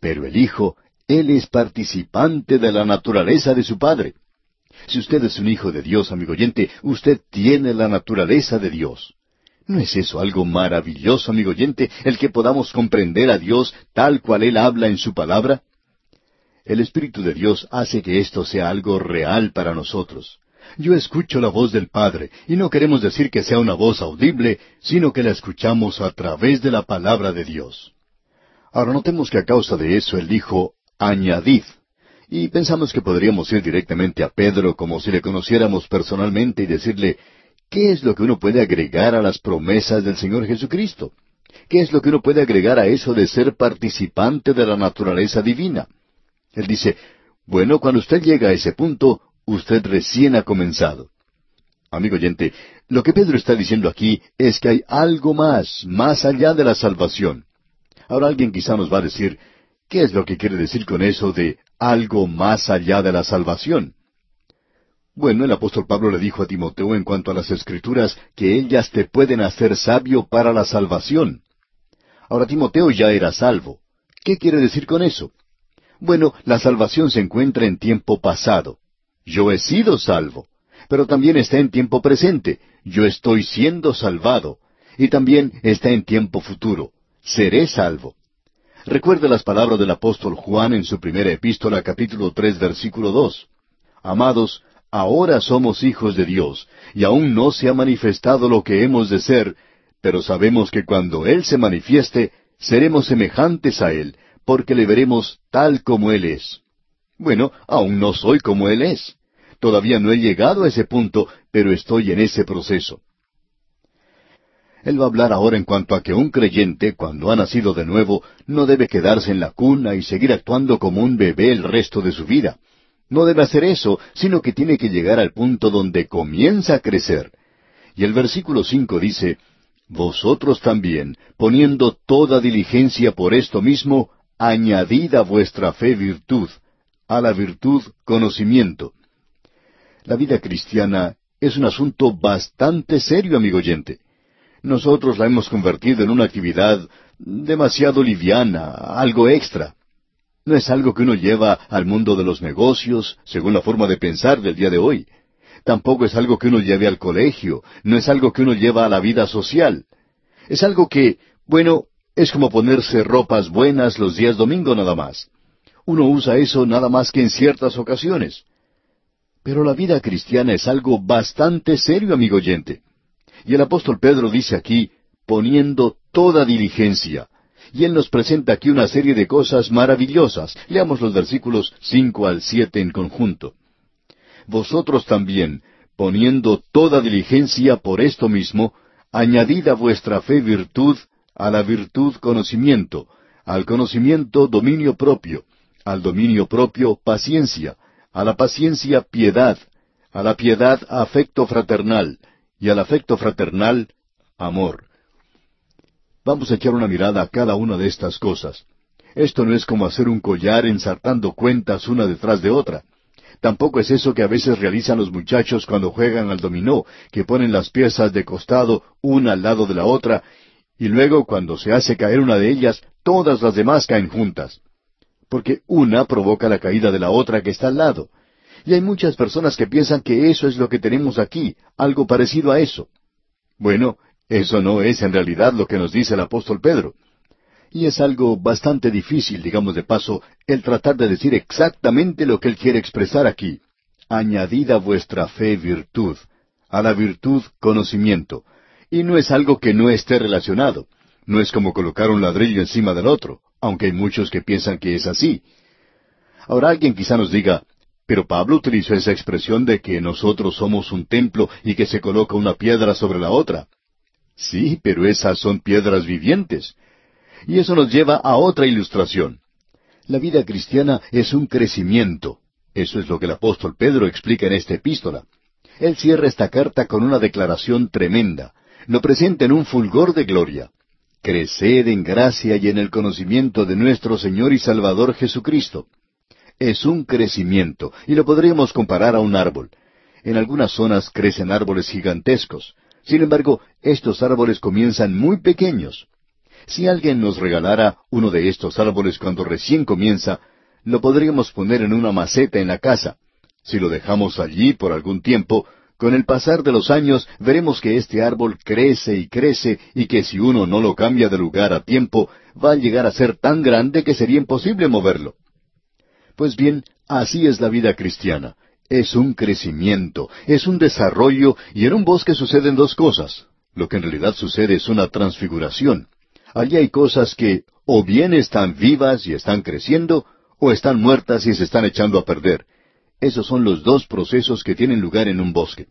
Speaker 1: Pero el Hijo, él es participante de la naturaleza de su Padre. Si usted es un hijo de Dios, amigo oyente, usted tiene la naturaleza de Dios. ¿No es eso algo maravilloso, amigo oyente, el que podamos comprender a Dios tal cual Él habla en su palabra? El Espíritu de Dios hace que esto sea algo real para nosotros. Yo escucho la voz del Padre, y no queremos decir que sea una voz audible, sino que la escuchamos a través de la palabra de Dios. Ahora notemos que a causa de eso él dijo, añadid. Y pensamos que podríamos ir directamente a Pedro como si le conociéramos personalmente y decirle, ¿qué es lo que uno puede agregar a las promesas del Señor Jesucristo? ¿Qué es lo que uno puede agregar a eso de ser participante de la naturaleza divina? Él dice, bueno, cuando usted llega a ese punto, usted recién ha comenzado. Amigo oyente, lo que Pedro está diciendo aquí es que hay algo más, más allá de la salvación. Ahora alguien quizá nos va a decir, ¿qué es lo que quiere decir con eso de algo más allá de la salvación? Bueno, el apóstol Pablo le dijo a Timoteo en cuanto a las escrituras que ellas te pueden hacer sabio para la salvación. Ahora Timoteo ya era salvo. ¿Qué quiere decir con eso? Bueno, la salvación se encuentra en tiempo pasado. Yo he sido salvo, pero también está en tiempo presente. Yo estoy siendo salvado. Y también está en tiempo futuro. Seré salvo. Recuerde las palabras del apóstol Juan en su primera epístola capítulo tres versículo dos. Amados, ahora somos hijos de Dios, y aún no se ha manifestado lo que hemos de ser, pero sabemos que cuando Él se manifieste, seremos semejantes a Él, porque le veremos tal como Él es. Bueno, aún no soy como Él es. Todavía no he llegado a ese punto, pero estoy en ese proceso. Él va a hablar ahora en cuanto a que un creyente, cuando ha nacido de nuevo, no debe quedarse en la cuna y seguir actuando como un bebé el resto de su vida. No debe hacer eso, sino que tiene que llegar al punto donde comienza a crecer. Y el versículo cinco dice, Vosotros también, poniendo toda diligencia por esto mismo, añadid a vuestra fe virtud, a la virtud conocimiento. La vida cristiana es un asunto bastante serio, amigo oyente. Nosotros la hemos convertido en una actividad demasiado liviana, algo extra. No es algo que uno lleva al mundo de los negocios, según la forma de pensar del día de hoy. Tampoco es algo que uno lleve al colegio, no es algo que uno lleva a la vida social. Es algo que, bueno, es como ponerse ropas buenas los días domingo nada más. Uno usa eso nada más que en ciertas ocasiones. Pero la vida cristiana es algo bastante serio, amigo oyente. Y el apóstol Pedro dice aquí, poniendo toda diligencia. Y él nos presenta aquí una serie de cosas maravillosas. Leamos los versículos cinco al siete en conjunto. Vosotros también, poniendo toda diligencia por esto mismo, añadid a vuestra fe virtud, a la virtud conocimiento, al conocimiento dominio propio, al dominio propio paciencia, a la paciencia piedad, a la piedad afecto fraternal, y al afecto fraternal, amor. Vamos a echar una mirada a cada una de estas cosas. Esto no es como hacer un collar ensartando cuentas una detrás de otra. Tampoco es eso que a veces realizan los muchachos cuando juegan al dominó, que ponen las piezas de costado una al lado de la otra, y luego cuando se hace caer una de ellas, todas las demás caen juntas. Porque una provoca la caída de la otra que está al lado. Y hay muchas personas que piensan que eso es lo que tenemos aquí, algo parecido a eso. Bueno, eso no es en realidad lo que nos dice el apóstol Pedro. Y es algo bastante difícil, digamos de paso, el tratar de decir exactamente lo que él quiere expresar aquí. Añadid a vuestra fe virtud, a la virtud conocimiento. Y no es algo que no esté relacionado. No es como colocar un ladrillo encima del otro, aunque hay muchos que piensan que es así. Ahora alguien quizá nos diga, pero Pablo utilizó esa expresión de que nosotros somos un templo y que se coloca una piedra sobre la otra. Sí, pero esas son piedras vivientes. Y eso nos lleva a otra ilustración. La vida cristiana es un crecimiento. Eso es lo que el apóstol Pedro explica en esta epístola. Él cierra esta carta con una declaración tremenda. Lo presenta en un fulgor de gloria. Creced en gracia y en el conocimiento de nuestro Señor y Salvador Jesucristo es un crecimiento, y lo podríamos comparar a un árbol. En algunas zonas crecen árboles gigantescos. Sin embargo, estos árboles comienzan muy pequeños. Si alguien nos regalara uno de estos árboles cuando recién comienza, lo podríamos poner en una maceta en la casa. Si lo dejamos allí por algún tiempo, con el pasar de los años veremos que este árbol crece y crece y que si uno no lo cambia de lugar a tiempo, va a llegar a ser tan grande que sería imposible moverlo. Pues bien, así es la vida cristiana. Es un crecimiento, es un desarrollo, y en un bosque suceden dos cosas. Lo que en realidad sucede es una transfiguración. Allí hay cosas que o bien están vivas y están creciendo, o están muertas y se están echando a perder. Esos son los dos procesos que tienen lugar en un bosque.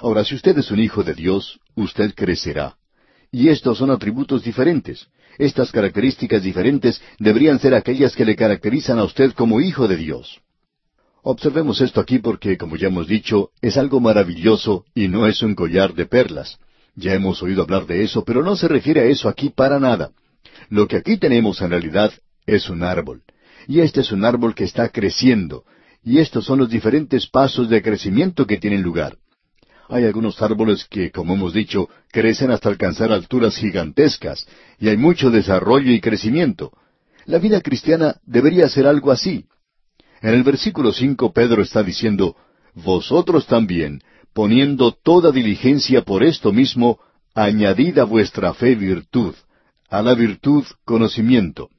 Speaker 1: Ahora, si usted es un hijo de Dios, usted crecerá. Y estos son atributos diferentes. Estas características diferentes deberían ser aquellas que le caracterizan a usted como hijo de Dios. Observemos esto aquí porque, como ya hemos dicho, es algo maravilloso y no es un collar de perlas. Ya hemos oído hablar de eso, pero no se refiere a eso aquí para nada. Lo que aquí tenemos en realidad es un árbol. Y este es un árbol que está creciendo. Y estos son los diferentes pasos de crecimiento que tienen lugar. Hay algunos árboles que, como hemos dicho, crecen hasta alcanzar alturas gigantescas, y hay mucho desarrollo y crecimiento. La vida cristiana debería ser algo así. En el versículo cinco Pedro está diciendo, Vosotros también, poniendo toda diligencia por esto mismo, añadid a vuestra fe virtud, a la virtud conocimiento.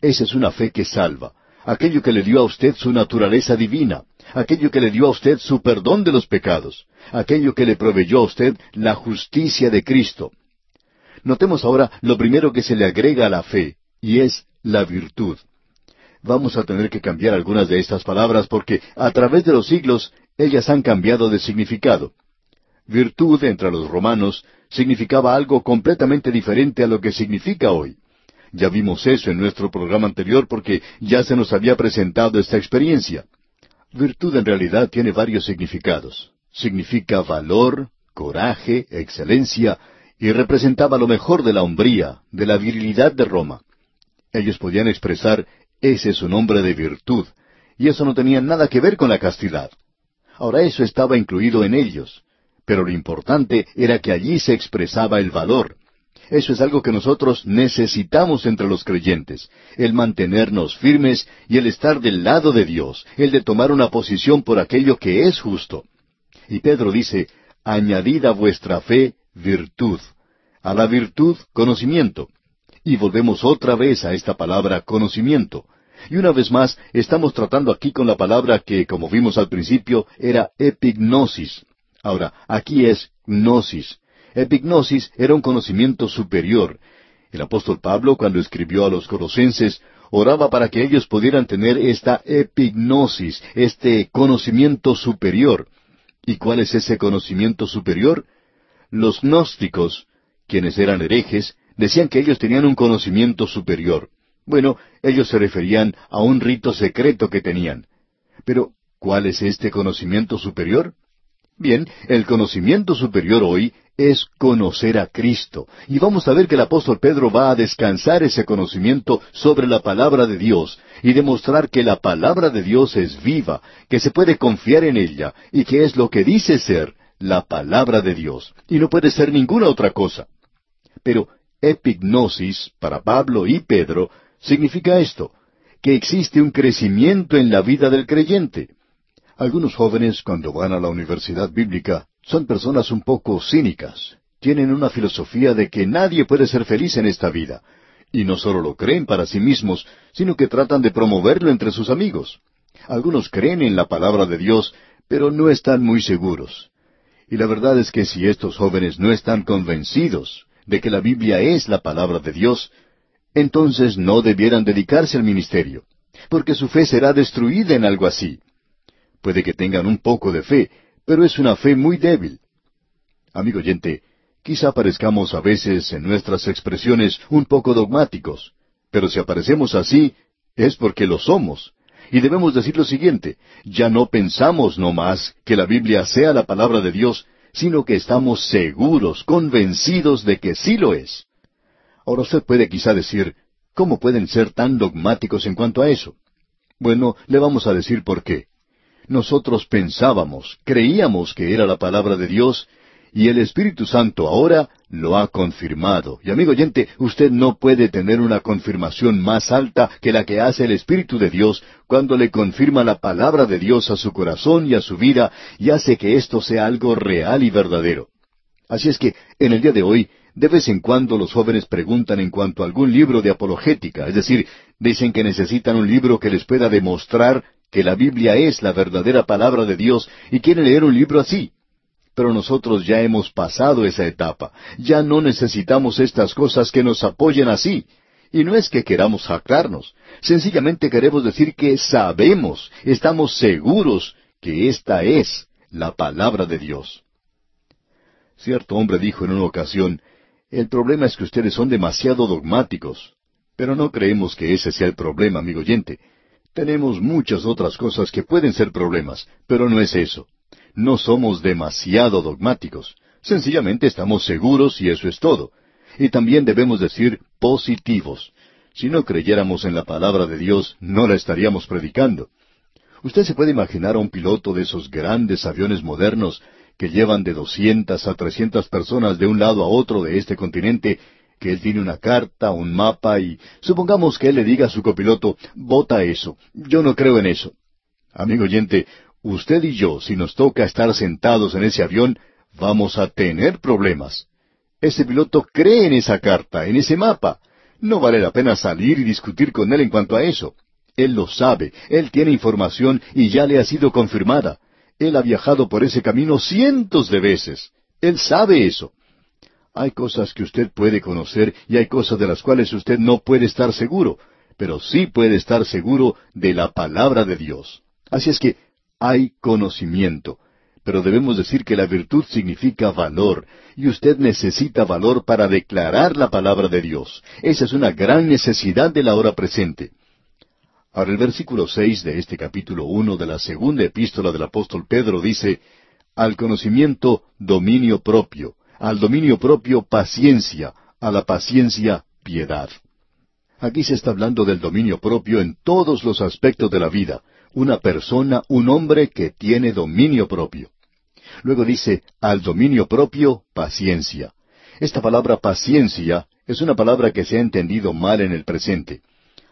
Speaker 1: Esa es una fe que salva, aquello que le dio a usted su naturaleza divina, aquello que le dio a usted su perdón de los pecados, aquello que le proveyó a usted la justicia de Cristo. Notemos ahora lo primero que se le agrega a la fe, y es la virtud. Vamos a tener que cambiar algunas de estas palabras porque a través de los siglos ellas han cambiado de significado. Virtud entre los romanos significaba algo completamente diferente a lo que significa hoy. Ya vimos eso en nuestro programa anterior porque ya se nos había presentado esta experiencia. Virtud en realidad tiene varios significados. Significa valor, coraje, excelencia, y representaba lo mejor de la hombría, de la virilidad de Roma. Ellos podían expresar, ese es un hombre de virtud, y eso no tenía nada que ver con la castidad. Ahora eso estaba incluido en ellos, pero lo importante era que allí se expresaba el valor. Eso es algo que nosotros necesitamos entre los creyentes, el mantenernos firmes y el estar del lado de Dios, el de tomar una posición por aquello que es justo. Y Pedro dice, añadid a vuestra fe virtud, a la virtud conocimiento. Y volvemos otra vez a esta palabra conocimiento. Y una vez más, estamos tratando aquí con la palabra que, como vimos al principio, era epignosis. Ahora, aquí es gnosis. Epignosis era un conocimiento superior. El apóstol Pablo, cuando escribió a los colosenses, oraba para que ellos pudieran tener esta epignosis, este conocimiento superior. ¿Y cuál es ese conocimiento superior? Los gnósticos, quienes eran herejes, decían que ellos tenían un conocimiento superior. Bueno, ellos se referían a un rito secreto que tenían. Pero, ¿cuál es este conocimiento superior? Bien, el conocimiento superior hoy es conocer a Cristo. Y vamos a ver que el apóstol Pedro va a descansar ese conocimiento sobre la palabra de Dios y demostrar que la palabra de Dios es viva, que se puede confiar en ella y que es lo que dice ser la palabra de Dios y no puede ser ninguna otra cosa. Pero epignosis, para Pablo y Pedro, significa esto, que existe un crecimiento en la vida del creyente. Algunos jóvenes cuando van a la universidad bíblica son personas un poco cínicas. Tienen una filosofía de que nadie puede ser feliz en esta vida. Y no solo lo creen para sí mismos, sino que tratan de promoverlo entre sus amigos. Algunos creen en la palabra de Dios, pero no están muy seguros. Y la verdad es que si estos jóvenes no están convencidos de que la Biblia es la palabra de Dios, entonces no debieran dedicarse al ministerio, porque su fe será destruida en algo así. Puede que tengan un poco de fe, pero es una fe muy débil. Amigo oyente, quizá parezcamos a veces en nuestras expresiones un poco dogmáticos, pero si aparecemos así, es porque lo somos. Y debemos decir lo siguiente, ya no pensamos no más que la Biblia sea la palabra de Dios, sino que estamos seguros, convencidos de que sí lo es. Ahora usted puede quizá decir, ¿cómo pueden ser tan dogmáticos en cuanto a eso? Bueno, le vamos a decir por qué. Nosotros pensábamos, creíamos que era la palabra de Dios, y el Espíritu Santo ahora lo ha confirmado. Y amigo oyente, usted no puede tener una confirmación más alta que la que hace el Espíritu de Dios cuando le confirma la palabra de Dios a su corazón y a su vida y hace que esto sea algo real y verdadero. Así es que, en el día de hoy, de vez en cuando los jóvenes preguntan en cuanto a algún libro de apologética, es decir, dicen que necesitan un libro que les pueda demostrar que la Biblia es la verdadera palabra de Dios y quieren leer un libro así. Pero nosotros ya hemos pasado esa etapa, ya no necesitamos estas cosas que nos apoyen así. Y no es que queramos jactarnos, sencillamente queremos decir que sabemos, estamos seguros que esta es la palabra de Dios. Cierto hombre dijo en una ocasión, el problema es que ustedes son demasiado dogmáticos. Pero no creemos que ese sea el problema, amigo oyente. Tenemos muchas otras cosas que pueden ser problemas, pero no es eso. No somos demasiado dogmáticos. Sencillamente estamos seguros y eso es todo. Y también debemos decir positivos. Si no creyéramos en la palabra de Dios, no la estaríamos predicando. Usted se puede imaginar a un piloto de esos grandes aviones modernos que llevan de doscientas a trescientas personas de un lado a otro de este continente, que él tiene una carta, un mapa y supongamos que él le diga a su copiloto, vota eso, yo no creo en eso. Amigo oyente, usted y yo, si nos toca estar sentados en ese avión, vamos a tener problemas. Ese piloto cree en esa carta, en ese mapa. No vale la pena salir y discutir con él en cuanto a eso. Él lo sabe, él tiene información y ya le ha sido confirmada. Él ha viajado por ese camino cientos de veces. Él sabe eso. Hay cosas que usted puede conocer y hay cosas de las cuales usted no puede estar seguro, pero sí puede estar seguro de la palabra de Dios. Así es que hay conocimiento. Pero debemos decir que la virtud significa valor, y usted necesita valor para declarar la palabra de Dios. Esa es una gran necesidad de la hora presente. Ahora el versículo seis de este capítulo uno de la segunda epístola del apóstol Pedro dice Al conocimiento dominio propio, al dominio propio paciencia, a la paciencia piedad. Aquí se está hablando del dominio propio en todos los aspectos de la vida, una persona, un hombre que tiene dominio propio. Luego dice, al dominio propio, paciencia. Esta palabra paciencia es una palabra que se ha entendido mal en el presente.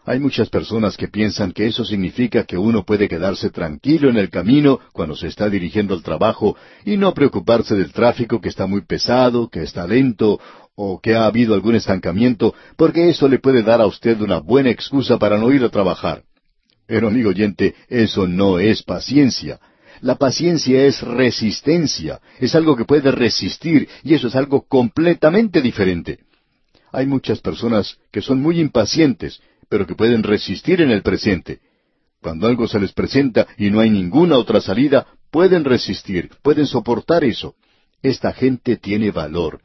Speaker 1: Hay muchas personas que piensan que eso significa que uno puede quedarse tranquilo en el camino cuando se está dirigiendo al trabajo y no preocuparse del tráfico que está muy pesado, que está lento o que ha habido algún estancamiento, porque eso le puede dar a usted una buena excusa para no ir a trabajar. Pero amigo oyente, eso no es paciencia. La paciencia es resistencia, es algo que puede resistir y eso es algo completamente diferente. Hay muchas personas que son muy impacientes, pero que pueden resistir en el presente. Cuando algo se les presenta y no hay ninguna otra salida, pueden resistir, pueden soportar eso. Esta gente tiene valor.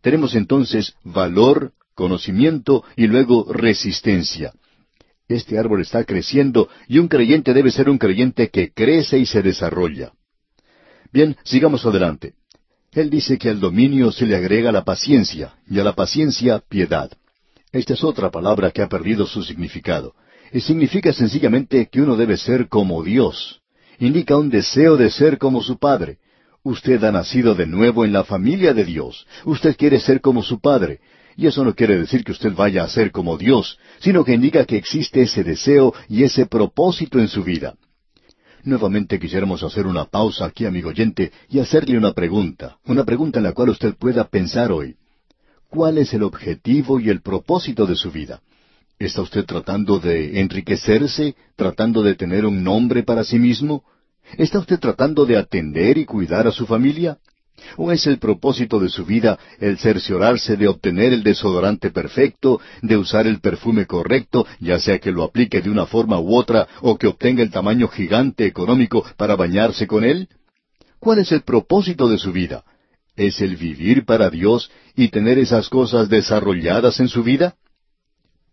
Speaker 1: Tenemos entonces valor, conocimiento y luego resistencia. Este árbol está creciendo y un creyente debe ser un creyente que crece y se desarrolla. Bien, sigamos adelante. Él dice que al dominio se le agrega la paciencia y a la paciencia piedad. Esta es otra palabra que ha perdido su significado. Y significa sencillamente que uno debe ser como Dios. Indica un deseo de ser como su Padre. Usted ha nacido de nuevo en la familia de Dios. Usted quiere ser como su Padre. Y eso no quiere decir que usted vaya a ser como Dios, sino que indica que existe ese deseo y ese propósito en su vida. Nuevamente quisiéramos hacer una pausa aquí, amigo oyente, y hacerle una pregunta, una pregunta en la cual usted pueda pensar hoy. ¿Cuál es el objetivo y el propósito de su vida? ¿Está usted tratando de enriquecerse, tratando de tener un nombre para sí mismo? ¿Está usted tratando de atender y cuidar a su familia? ¿O es el propósito de su vida el cerciorarse de obtener el desodorante perfecto, de usar el perfume correcto, ya sea que lo aplique de una forma u otra, o que obtenga el tamaño gigante económico para bañarse con él? ¿Cuál es el propósito de su vida? ¿Es el vivir para Dios y tener esas cosas desarrolladas en su vida?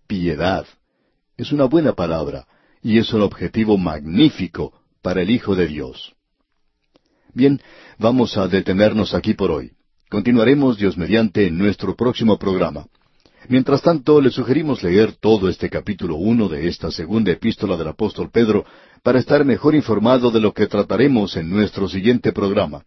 Speaker 1: Piedad. Es una buena palabra y es un objetivo magnífico para el Hijo de Dios. Bien, vamos a detenernos aquí por hoy. Continuaremos, Dios mediante, en nuestro próximo programa. Mientras tanto, le sugerimos leer todo este capítulo uno de esta segunda epístola del apóstol Pedro para estar mejor informado de lo que trataremos en nuestro siguiente programa.